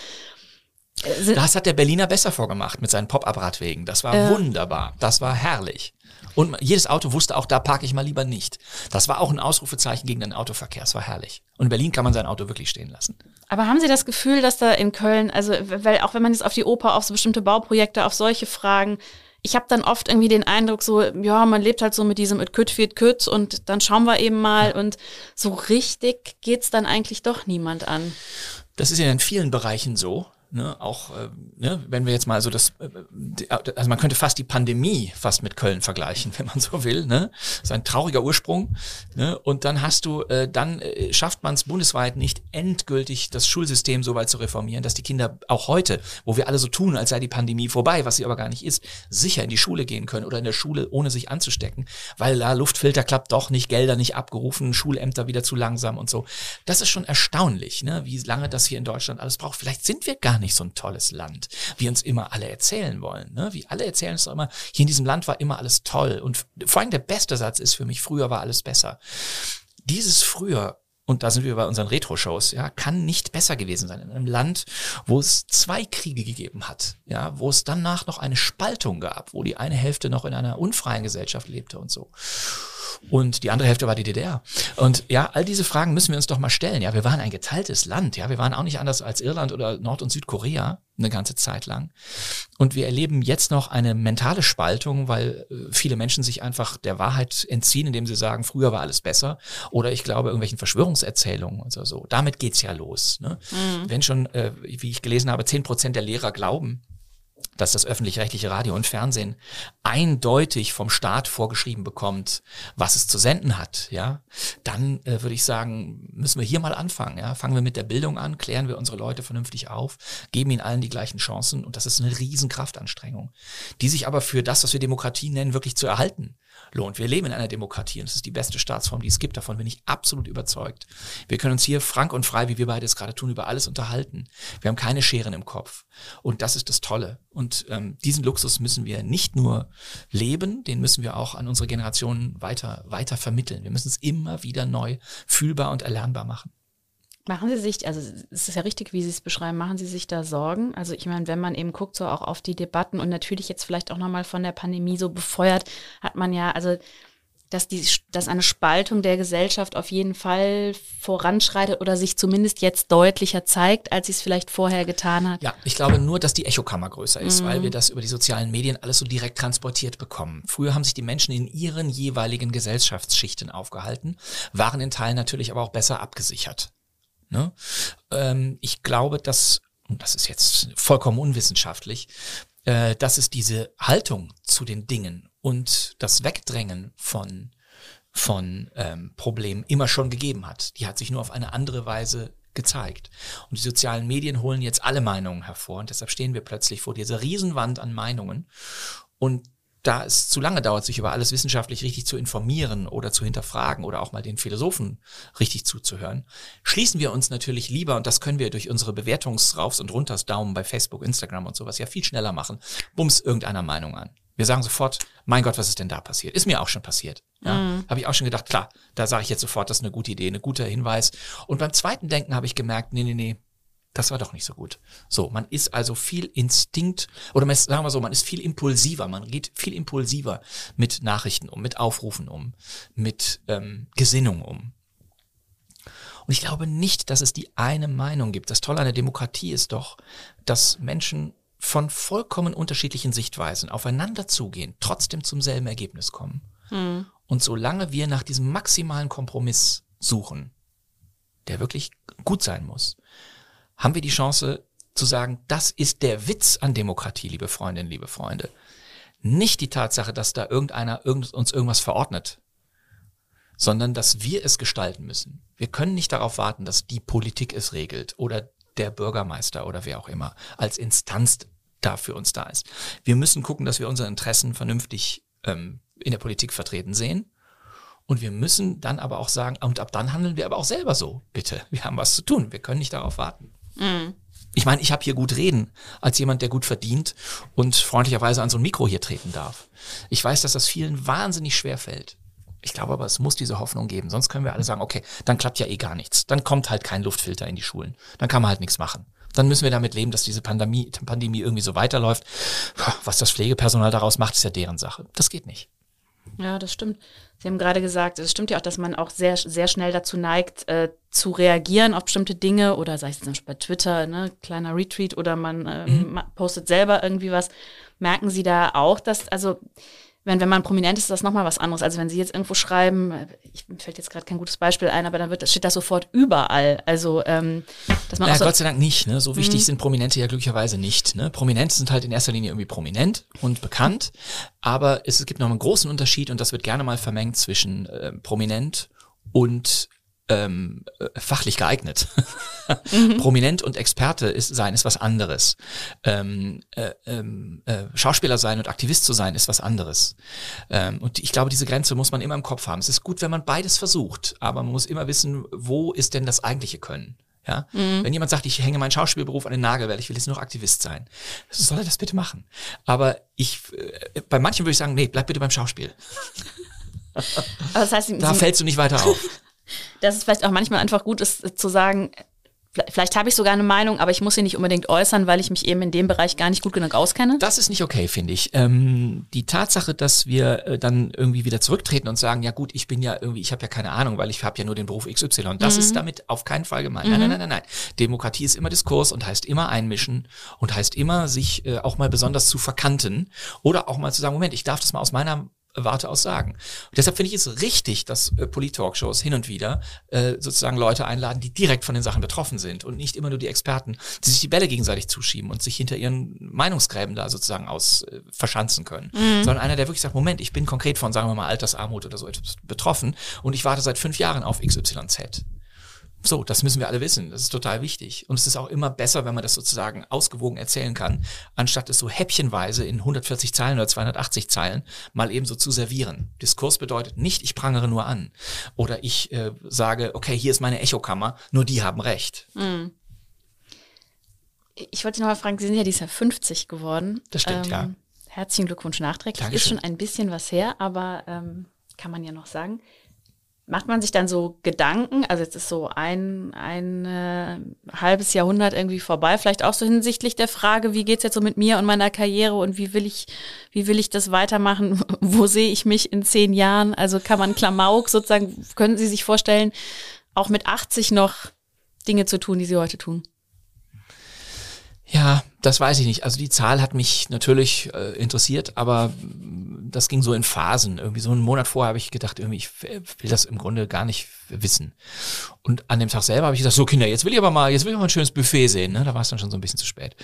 äh, das hat der Berliner besser vorgemacht mit seinen Pop-Up-Radwegen. Das war äh, wunderbar. Das war herrlich. Und jedes Auto wusste auch, da parke ich mal lieber nicht. Das war auch ein Ausrufezeichen gegen den Autoverkehr. Es war herrlich. Und in Berlin kann man sein Auto wirklich stehen lassen. Aber haben Sie das Gefühl, dass da in Köln, also weil auch wenn man jetzt auf die Oper, auf so bestimmte Bauprojekte, auf solche Fragen, ich habe dann oft irgendwie den Eindruck, so, ja, man lebt halt so mit diesem It could fit could und dann schauen wir eben mal und so richtig geht's dann eigentlich doch niemand an. Das ist ja in vielen Bereichen so. Ne, auch äh, ne, wenn wir jetzt mal so das, äh, also man könnte fast die Pandemie fast mit Köln vergleichen, wenn man so will. Ne? Das ist ein trauriger Ursprung. Ne? Und dann hast du, äh, dann äh, schafft man es bundesweit nicht endgültig das Schulsystem so weit zu reformieren, dass die Kinder auch heute, wo wir alle so tun, als sei die Pandemie vorbei, was sie aber gar nicht ist, sicher in die Schule gehen können oder in der Schule ohne sich anzustecken, weil da Luftfilter klappt doch nicht, Gelder nicht abgerufen, Schulämter wieder zu langsam und so. Das ist schon erstaunlich, ne? wie lange das hier in Deutschland alles braucht. Vielleicht sind wir gar nicht so ein tolles Land, wie uns immer alle erzählen wollen. Ne? Wie alle erzählen es immer, hier in diesem Land war immer alles toll. Und vor allem der beste Satz ist für mich, früher war alles besser. Dieses früher und da sind wir bei unseren Retro-Shows, ja, kann nicht besser gewesen sein in einem Land, wo es zwei Kriege gegeben hat, ja, wo es danach noch eine Spaltung gab, wo die eine Hälfte noch in einer unfreien Gesellschaft lebte und so. Und die andere Hälfte war die DDR. Und ja, all diese Fragen müssen wir uns doch mal stellen. Ja, wir waren ein geteiltes Land. Ja, wir waren auch nicht anders als Irland oder Nord- und Südkorea eine ganze Zeit lang. Und wir erleben jetzt noch eine mentale Spaltung, weil äh, viele Menschen sich einfach der Wahrheit entziehen, indem sie sagen, früher war alles besser. Oder ich glaube, irgendwelchen Verschwörungserzählungen und so. Damit geht's ja los. Ne? Mhm. Wenn schon, äh, wie ich gelesen habe, zehn Prozent der Lehrer glauben, dass das öffentlich-rechtliche Radio und Fernsehen eindeutig vom Staat vorgeschrieben bekommt, was es zu senden hat, ja, dann äh, würde ich sagen, müssen wir hier mal anfangen. Ja? Fangen wir mit der Bildung an, klären wir unsere Leute vernünftig auf, geben ihnen allen die gleichen Chancen und das ist eine riesen Kraftanstrengung, die sich aber für das, was wir Demokratie nennen, wirklich zu erhalten lohnt. Wir leben in einer Demokratie und es ist die beste Staatsform, die es gibt. Davon bin ich absolut überzeugt. Wir können uns hier frank und frei, wie wir beide es gerade tun, über alles unterhalten. Wir haben keine Scheren im Kopf. Und das ist das Tolle. Und ähm, diesen Luxus müssen wir nicht nur leben, den müssen wir auch an unsere Generationen weiter, weiter vermitteln. Wir müssen es immer wieder neu fühlbar und erlernbar machen. Machen Sie sich, also es ist ja richtig, wie Sie es beschreiben, machen Sie sich da Sorgen? Also ich meine, wenn man eben guckt, so auch auf die Debatten und natürlich jetzt vielleicht auch nochmal von der Pandemie so befeuert, hat man ja, also dass, die, dass eine Spaltung der Gesellschaft auf jeden Fall voranschreitet oder sich zumindest jetzt deutlicher zeigt, als sie es vielleicht vorher getan hat. Ja, ich glaube nur, dass die Echokammer größer ist, mhm. weil wir das über die sozialen Medien alles so direkt transportiert bekommen. Früher haben sich die Menschen in ihren jeweiligen Gesellschaftsschichten aufgehalten, waren in Teilen natürlich aber auch besser abgesichert. Ne? Ähm, ich glaube, dass, und das ist jetzt vollkommen unwissenschaftlich, äh, dass es diese Haltung zu den Dingen und das Wegdrängen von, von ähm, Problemen immer schon gegeben hat. Die hat sich nur auf eine andere Weise gezeigt. Und die sozialen Medien holen jetzt alle Meinungen hervor und deshalb stehen wir plötzlich vor dieser Riesenwand an Meinungen. Und da es zu lange dauert, sich über alles wissenschaftlich richtig zu informieren oder zu hinterfragen oder auch mal den Philosophen richtig zuzuhören, schließen wir uns natürlich lieber, und das können wir durch unsere Bewertungsraufs und Runters Daumen bei Facebook, Instagram und sowas ja viel schneller machen, bums irgendeiner Meinung an. Wir sagen sofort, mein Gott, was ist denn da passiert? Ist mir auch schon passiert. Ja, mhm. Habe ich auch schon gedacht, klar, da sage ich jetzt sofort, das ist eine gute Idee, ein guter Hinweis. Und beim zweiten Denken habe ich gemerkt, nee, nee, nee, das war doch nicht so gut. So, man ist also viel Instinkt, oder man ist, sagen wir so, man ist viel impulsiver, man geht viel impulsiver mit Nachrichten um, mit Aufrufen um, mit ähm, Gesinnung um. Und ich glaube nicht, dass es die eine Meinung gibt. Das Tolle an der Demokratie ist doch, dass Menschen von vollkommen unterschiedlichen Sichtweisen aufeinander zugehen, trotzdem zum selben Ergebnis kommen. Hm. Und solange wir nach diesem maximalen Kompromiss suchen, der wirklich gut sein muss, haben wir die Chance zu sagen, das ist der Witz an Demokratie, liebe Freundinnen, liebe Freunde. Nicht die Tatsache, dass da irgendeiner uns irgendwas verordnet, sondern dass wir es gestalten müssen. Wir können nicht darauf warten, dass die Politik es regelt oder der Bürgermeister oder wer auch immer als Instanz da für uns da ist. Wir müssen gucken, dass wir unsere Interessen vernünftig ähm, in der Politik vertreten sehen. Und wir müssen dann aber auch sagen, und ab dann handeln wir aber auch selber so. Bitte, wir haben was zu tun. Wir können nicht darauf warten. Mhm. Ich meine, ich habe hier gut reden, als jemand, der gut verdient und freundlicherweise an so ein Mikro hier treten darf. Ich weiß, dass das vielen wahnsinnig schwer fällt. Ich glaube aber, es muss diese Hoffnung geben. Sonst können wir alle sagen, okay, dann klappt ja eh gar nichts. Dann kommt halt kein Luftfilter in die Schulen. Dann kann man halt nichts machen. Dann müssen wir damit leben, dass diese Pandemie, Pandemie irgendwie so weiterläuft. Was das Pflegepersonal daraus macht, ist ja deren Sache. Das geht nicht. Ja, das stimmt. Sie haben gerade gesagt, es stimmt ja auch, dass man auch sehr, sehr schnell dazu neigt, äh, zu reagieren auf bestimmte Dinge oder sei es zum Beispiel bei Twitter, ne, kleiner Retweet oder man äh, mhm. postet selber irgendwie was. Merken Sie da auch, dass, also wenn, wenn man prominent ist, ist das nochmal was anderes. Also wenn Sie jetzt irgendwo schreiben, ich, mir fällt jetzt gerade kein gutes Beispiel ein, aber dann wird, steht das sofort überall. Also, ähm, dass man ja, so Gott sei Dank nicht. Ne? So wichtig mhm. sind Prominente ja glücklicherweise nicht. Ne? Prominente sind halt in erster Linie irgendwie prominent und bekannt, aber es, es gibt noch einen großen Unterschied und das wird gerne mal vermengt zwischen äh, prominent und ähm, äh, fachlich geeignet. mhm. Prominent und Experte ist sein ist was anderes. Ähm, äh, ähm, äh, Schauspieler sein und Aktivist zu sein ist was anderes. Ähm, und ich glaube, diese Grenze muss man immer im Kopf haben. Es ist gut, wenn man beides versucht, aber man muss immer wissen, wo ist denn das eigentliche Können. Ja? Mhm. Wenn jemand sagt, ich hänge meinen Schauspielberuf an den Nagel, weil ich will jetzt nur noch Aktivist sein, soll er das bitte machen. Aber ich, äh, bei manchen würde ich sagen, nee, bleib bitte beim Schauspiel. Das heißt, da fällst du nicht weiter auf dass es vielleicht auch manchmal einfach gut ist zu sagen, Vielleicht habe ich sogar eine Meinung, aber ich muss sie nicht unbedingt äußern, weil ich mich eben in dem Bereich gar nicht gut genug auskenne. Das ist nicht okay, finde ich. Ähm, die Tatsache, dass wir äh, dann irgendwie wieder zurücktreten und sagen, ja gut, ich bin ja irgendwie, ich habe ja keine Ahnung, weil ich habe ja nur den Beruf XY. Das mhm. ist damit auf keinen Fall gemeint. Mhm. Nein, nein, nein, nein, nein. Demokratie ist immer Diskurs und heißt immer einmischen und heißt immer, sich äh, auch mal besonders zu verkanten oder auch mal zu sagen, Moment, ich darf das mal aus meiner Warte aus sagen. Und deshalb finde ich es richtig, dass äh, Polit-Talkshows hin und wieder äh, sozusagen Leute einladen, die direkt von den Sachen betroffen sind und nicht immer nur die Experten, die sich die Bälle gegenseitig zuschieben und sich hinter ihren Meinungsgräben da sozusagen aus äh, verschanzen können, mhm. sondern einer, der wirklich sagt, Moment, ich bin konkret von, sagen wir mal, Altersarmut oder so etwas betroffen und ich warte seit fünf Jahren auf XYZ. So, das müssen wir alle wissen. Das ist total wichtig. Und es ist auch immer besser, wenn man das sozusagen ausgewogen erzählen kann, anstatt es so häppchenweise in 140 Zeilen oder 280 Zeilen mal eben so zu servieren. Diskurs bedeutet nicht, ich prangere nur an. Oder ich äh, sage, okay, hier ist meine Echokammer, nur die haben recht. Mhm. Ich wollte noch mal fragen, Sie sind ja dieses Jahr 50 geworden. Das stimmt, ähm, ja. Herzlichen Glückwunsch nachträglich. Dankeschön. Ist schon ein bisschen was her, aber ähm, kann man ja noch sagen. Macht man sich dann so Gedanken, also jetzt ist so ein, ein äh, halbes Jahrhundert irgendwie vorbei, vielleicht auch so hinsichtlich der Frage, wie geht's jetzt so mit mir und meiner Karriere und wie will ich, wie will ich das weitermachen? Wo sehe ich mich in zehn Jahren? Also kann man Klamauk sozusagen, können Sie sich vorstellen, auch mit 80 noch Dinge zu tun, die Sie heute tun? Ja, das weiß ich nicht. Also die Zahl hat mich natürlich äh, interessiert, aber das ging so in Phasen. Irgendwie so einen Monat vorher habe ich gedacht, irgendwie, ich will das im Grunde gar nicht wissen. Und an dem Tag selber habe ich gesagt, so Kinder, jetzt will ich aber mal, jetzt will ich mal ein schönes Buffet sehen. Ne? Da war es dann schon so ein bisschen zu spät.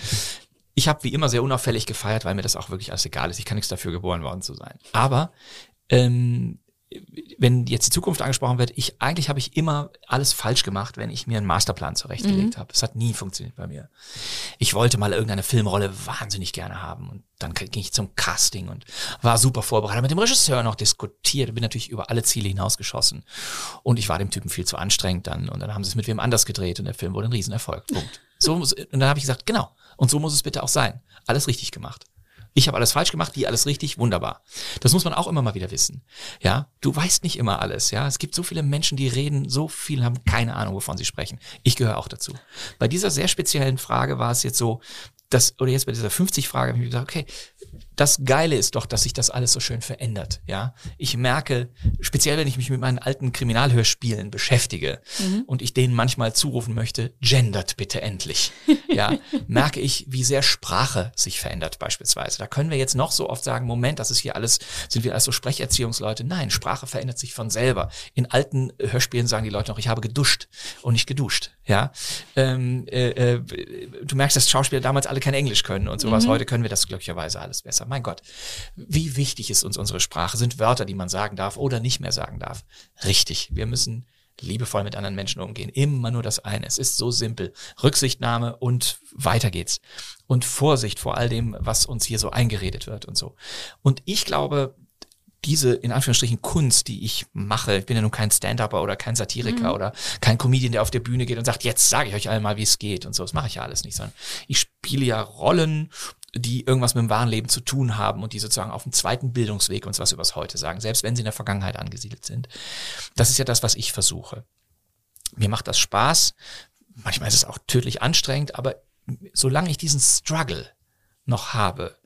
Ich habe wie immer sehr unauffällig gefeiert, weil mir das auch wirklich alles egal ist. Ich kann nichts dafür geboren worden zu sein. Aber ähm, wenn jetzt die Zukunft angesprochen wird, ich eigentlich habe ich immer alles falsch gemacht, wenn ich mir einen Masterplan zurechtgelegt mhm. habe. Es hat nie funktioniert bei mir. Ich wollte mal irgendeine Filmrolle wahnsinnig gerne haben und dann ging ich zum Casting und war super vorbereitet, mit dem Regisseur noch diskutiert, bin natürlich über alle Ziele hinausgeschossen und ich war dem Typen viel zu anstrengend dann und dann haben sie es mit wem anders gedreht und der Film wurde ein Riesenerfolg. Punkt. So muss, und dann habe ich gesagt, genau. Und so muss es bitte auch sein. Alles richtig gemacht. Ich habe alles falsch gemacht, die alles richtig, wunderbar. Das muss man auch immer mal wieder wissen. Ja, du weißt nicht immer alles. Ja, es gibt so viele Menschen, die reden, so viele haben keine Ahnung, wovon sie sprechen. Ich gehöre auch dazu. Bei dieser sehr speziellen Frage war es jetzt so, dass, oder jetzt bei dieser 50 Frage habe ich gesagt, okay, das Geile ist doch, dass sich das alles so schön verändert. Ja, ich merke, speziell wenn ich mich mit meinen alten Kriminalhörspielen beschäftige mhm. und ich denen manchmal zurufen möchte, gendert bitte endlich. Ja, merke ich, wie sehr Sprache sich verändert beispielsweise. Da können wir jetzt noch so oft sagen, Moment, das ist hier alles, sind wir als so Sprecherziehungsleute? Nein, Sprache verändert sich von selber. In alten Hörspielen sagen die Leute noch, ich habe geduscht und nicht geduscht. Ja, ähm, äh, äh, du merkst, dass Schauspieler damals alle kein Englisch können und sowas. Mhm. Heute können wir das glücklicherweise alles besser. Mein Gott, wie wichtig ist uns unsere Sprache? Sind Wörter, die man sagen darf oder nicht mehr sagen darf? Richtig, wir müssen liebevoll mit anderen Menschen umgehen. Immer nur das eine. Es ist so simpel. Rücksichtnahme und weiter geht's. Und Vorsicht vor all dem, was uns hier so eingeredet wird und so. Und ich glaube, diese in Anführungsstrichen Kunst, die ich mache, ich bin ja nun kein Stand-Upper oder kein Satiriker mhm. oder kein Comedian, der auf der Bühne geht und sagt, jetzt sage ich euch einmal, wie es geht und so. Das mache ich ja alles nicht, sondern ich spiele ja Rollen, die irgendwas mit dem wahren Leben zu tun haben und die sozusagen auf dem zweiten Bildungsweg uns was übers Heute sagen, selbst wenn sie in der Vergangenheit angesiedelt sind. Das ist ja das, was ich versuche. Mir macht das Spaß. Manchmal ist es auch tödlich anstrengend, aber solange ich diesen Struggle noch habe,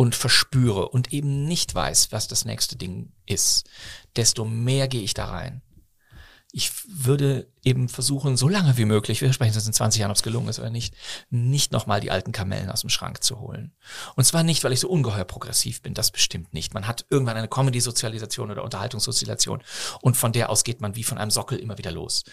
und verspüre und eben nicht weiß, was das nächste Ding ist, desto mehr gehe ich da rein. Ich würde eben versuchen, so lange wie möglich, wir sprechen jetzt in 20 Jahren, ob es gelungen ist oder nicht, nicht nochmal die alten Kamellen aus dem Schrank zu holen. Und zwar nicht, weil ich so ungeheuer progressiv bin, das bestimmt nicht. Man hat irgendwann eine Comedy-Sozialisation oder Unterhaltungssozialisation und von der aus geht man wie von einem Sockel immer wieder los.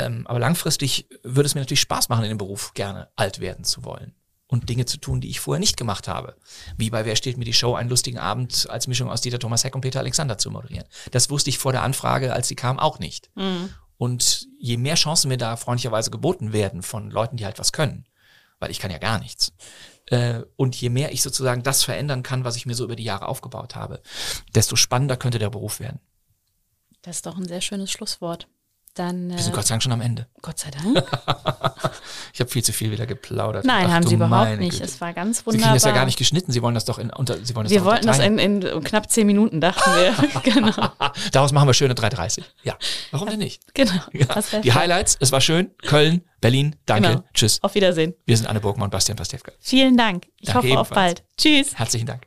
Ähm, aber langfristig würde es mir natürlich Spaß machen, in dem Beruf gerne alt werden zu wollen und Dinge zu tun, die ich vorher nicht gemacht habe. Wie bei Wer steht mir die Show, einen lustigen Abend als Mischung aus Dieter Thomas Heck und Peter Alexander zu moderieren. Das wusste ich vor der Anfrage, als sie kam, auch nicht. Mhm. Und je mehr Chancen mir da freundlicherweise geboten werden von Leuten, die halt was können, weil ich kann ja gar nichts. Äh, und je mehr ich sozusagen das verändern kann, was ich mir so über die Jahre aufgebaut habe, desto spannender könnte der Beruf werden. Das ist doch ein sehr schönes Schlusswort. Dann, Wir sind äh, Gott sei Dank schon am Ende. Gott sei Dank. Ich habe viel zu viel wieder geplaudert. Nein, Ach, haben Sie überhaupt nicht. Güte. Es war ganz Sie wunderbar. kriegen das ja gar nicht geschnitten. Sie wollen das doch in unter. Sie wollen das wir wollten das in, in knapp zehn Minuten, dachten wir. genau. Daraus machen wir schöne 3,30. Ja. Warum denn nicht? genau. Ja. Die. Highlights, es war schön. Köln, Berlin, danke. Genau. Tschüss. Auf Wiedersehen. Wir sind Anne Burgmann und Bastian Pastewka. Vielen Dank. Ich Danke hoffe auf ebenfalls. bald. Tschüss. Herzlichen Dank.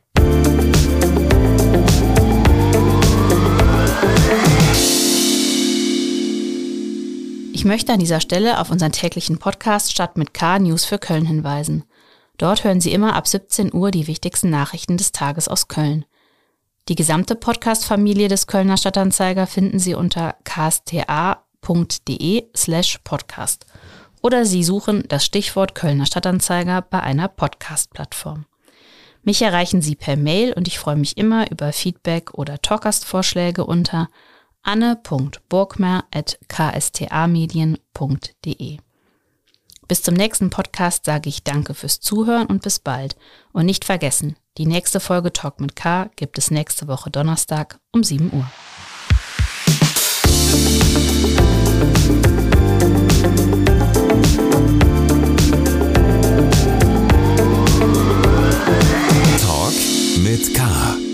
Ich möchte an dieser Stelle auf unseren täglichen Podcast Stadt mit K News für Köln hinweisen. Dort hören Sie immer ab 17 Uhr die wichtigsten Nachrichten des Tages aus Köln. Die gesamte Podcast-Familie des Kölner Stadtanzeiger finden Sie unter ksta.de slash podcast. Oder Sie suchen das Stichwort Kölner Stadtanzeiger bei einer Podcast-Plattform. Mich erreichen Sie per Mail und ich freue mich immer über Feedback oder Talkast-Vorschläge unter anne.burgmer.ksta-medien.de. Bis zum nächsten Podcast sage ich Danke fürs Zuhören und bis bald. Und nicht vergessen, die nächste Folge Talk mit K gibt es nächste Woche Donnerstag um 7 Uhr. Talk mit K.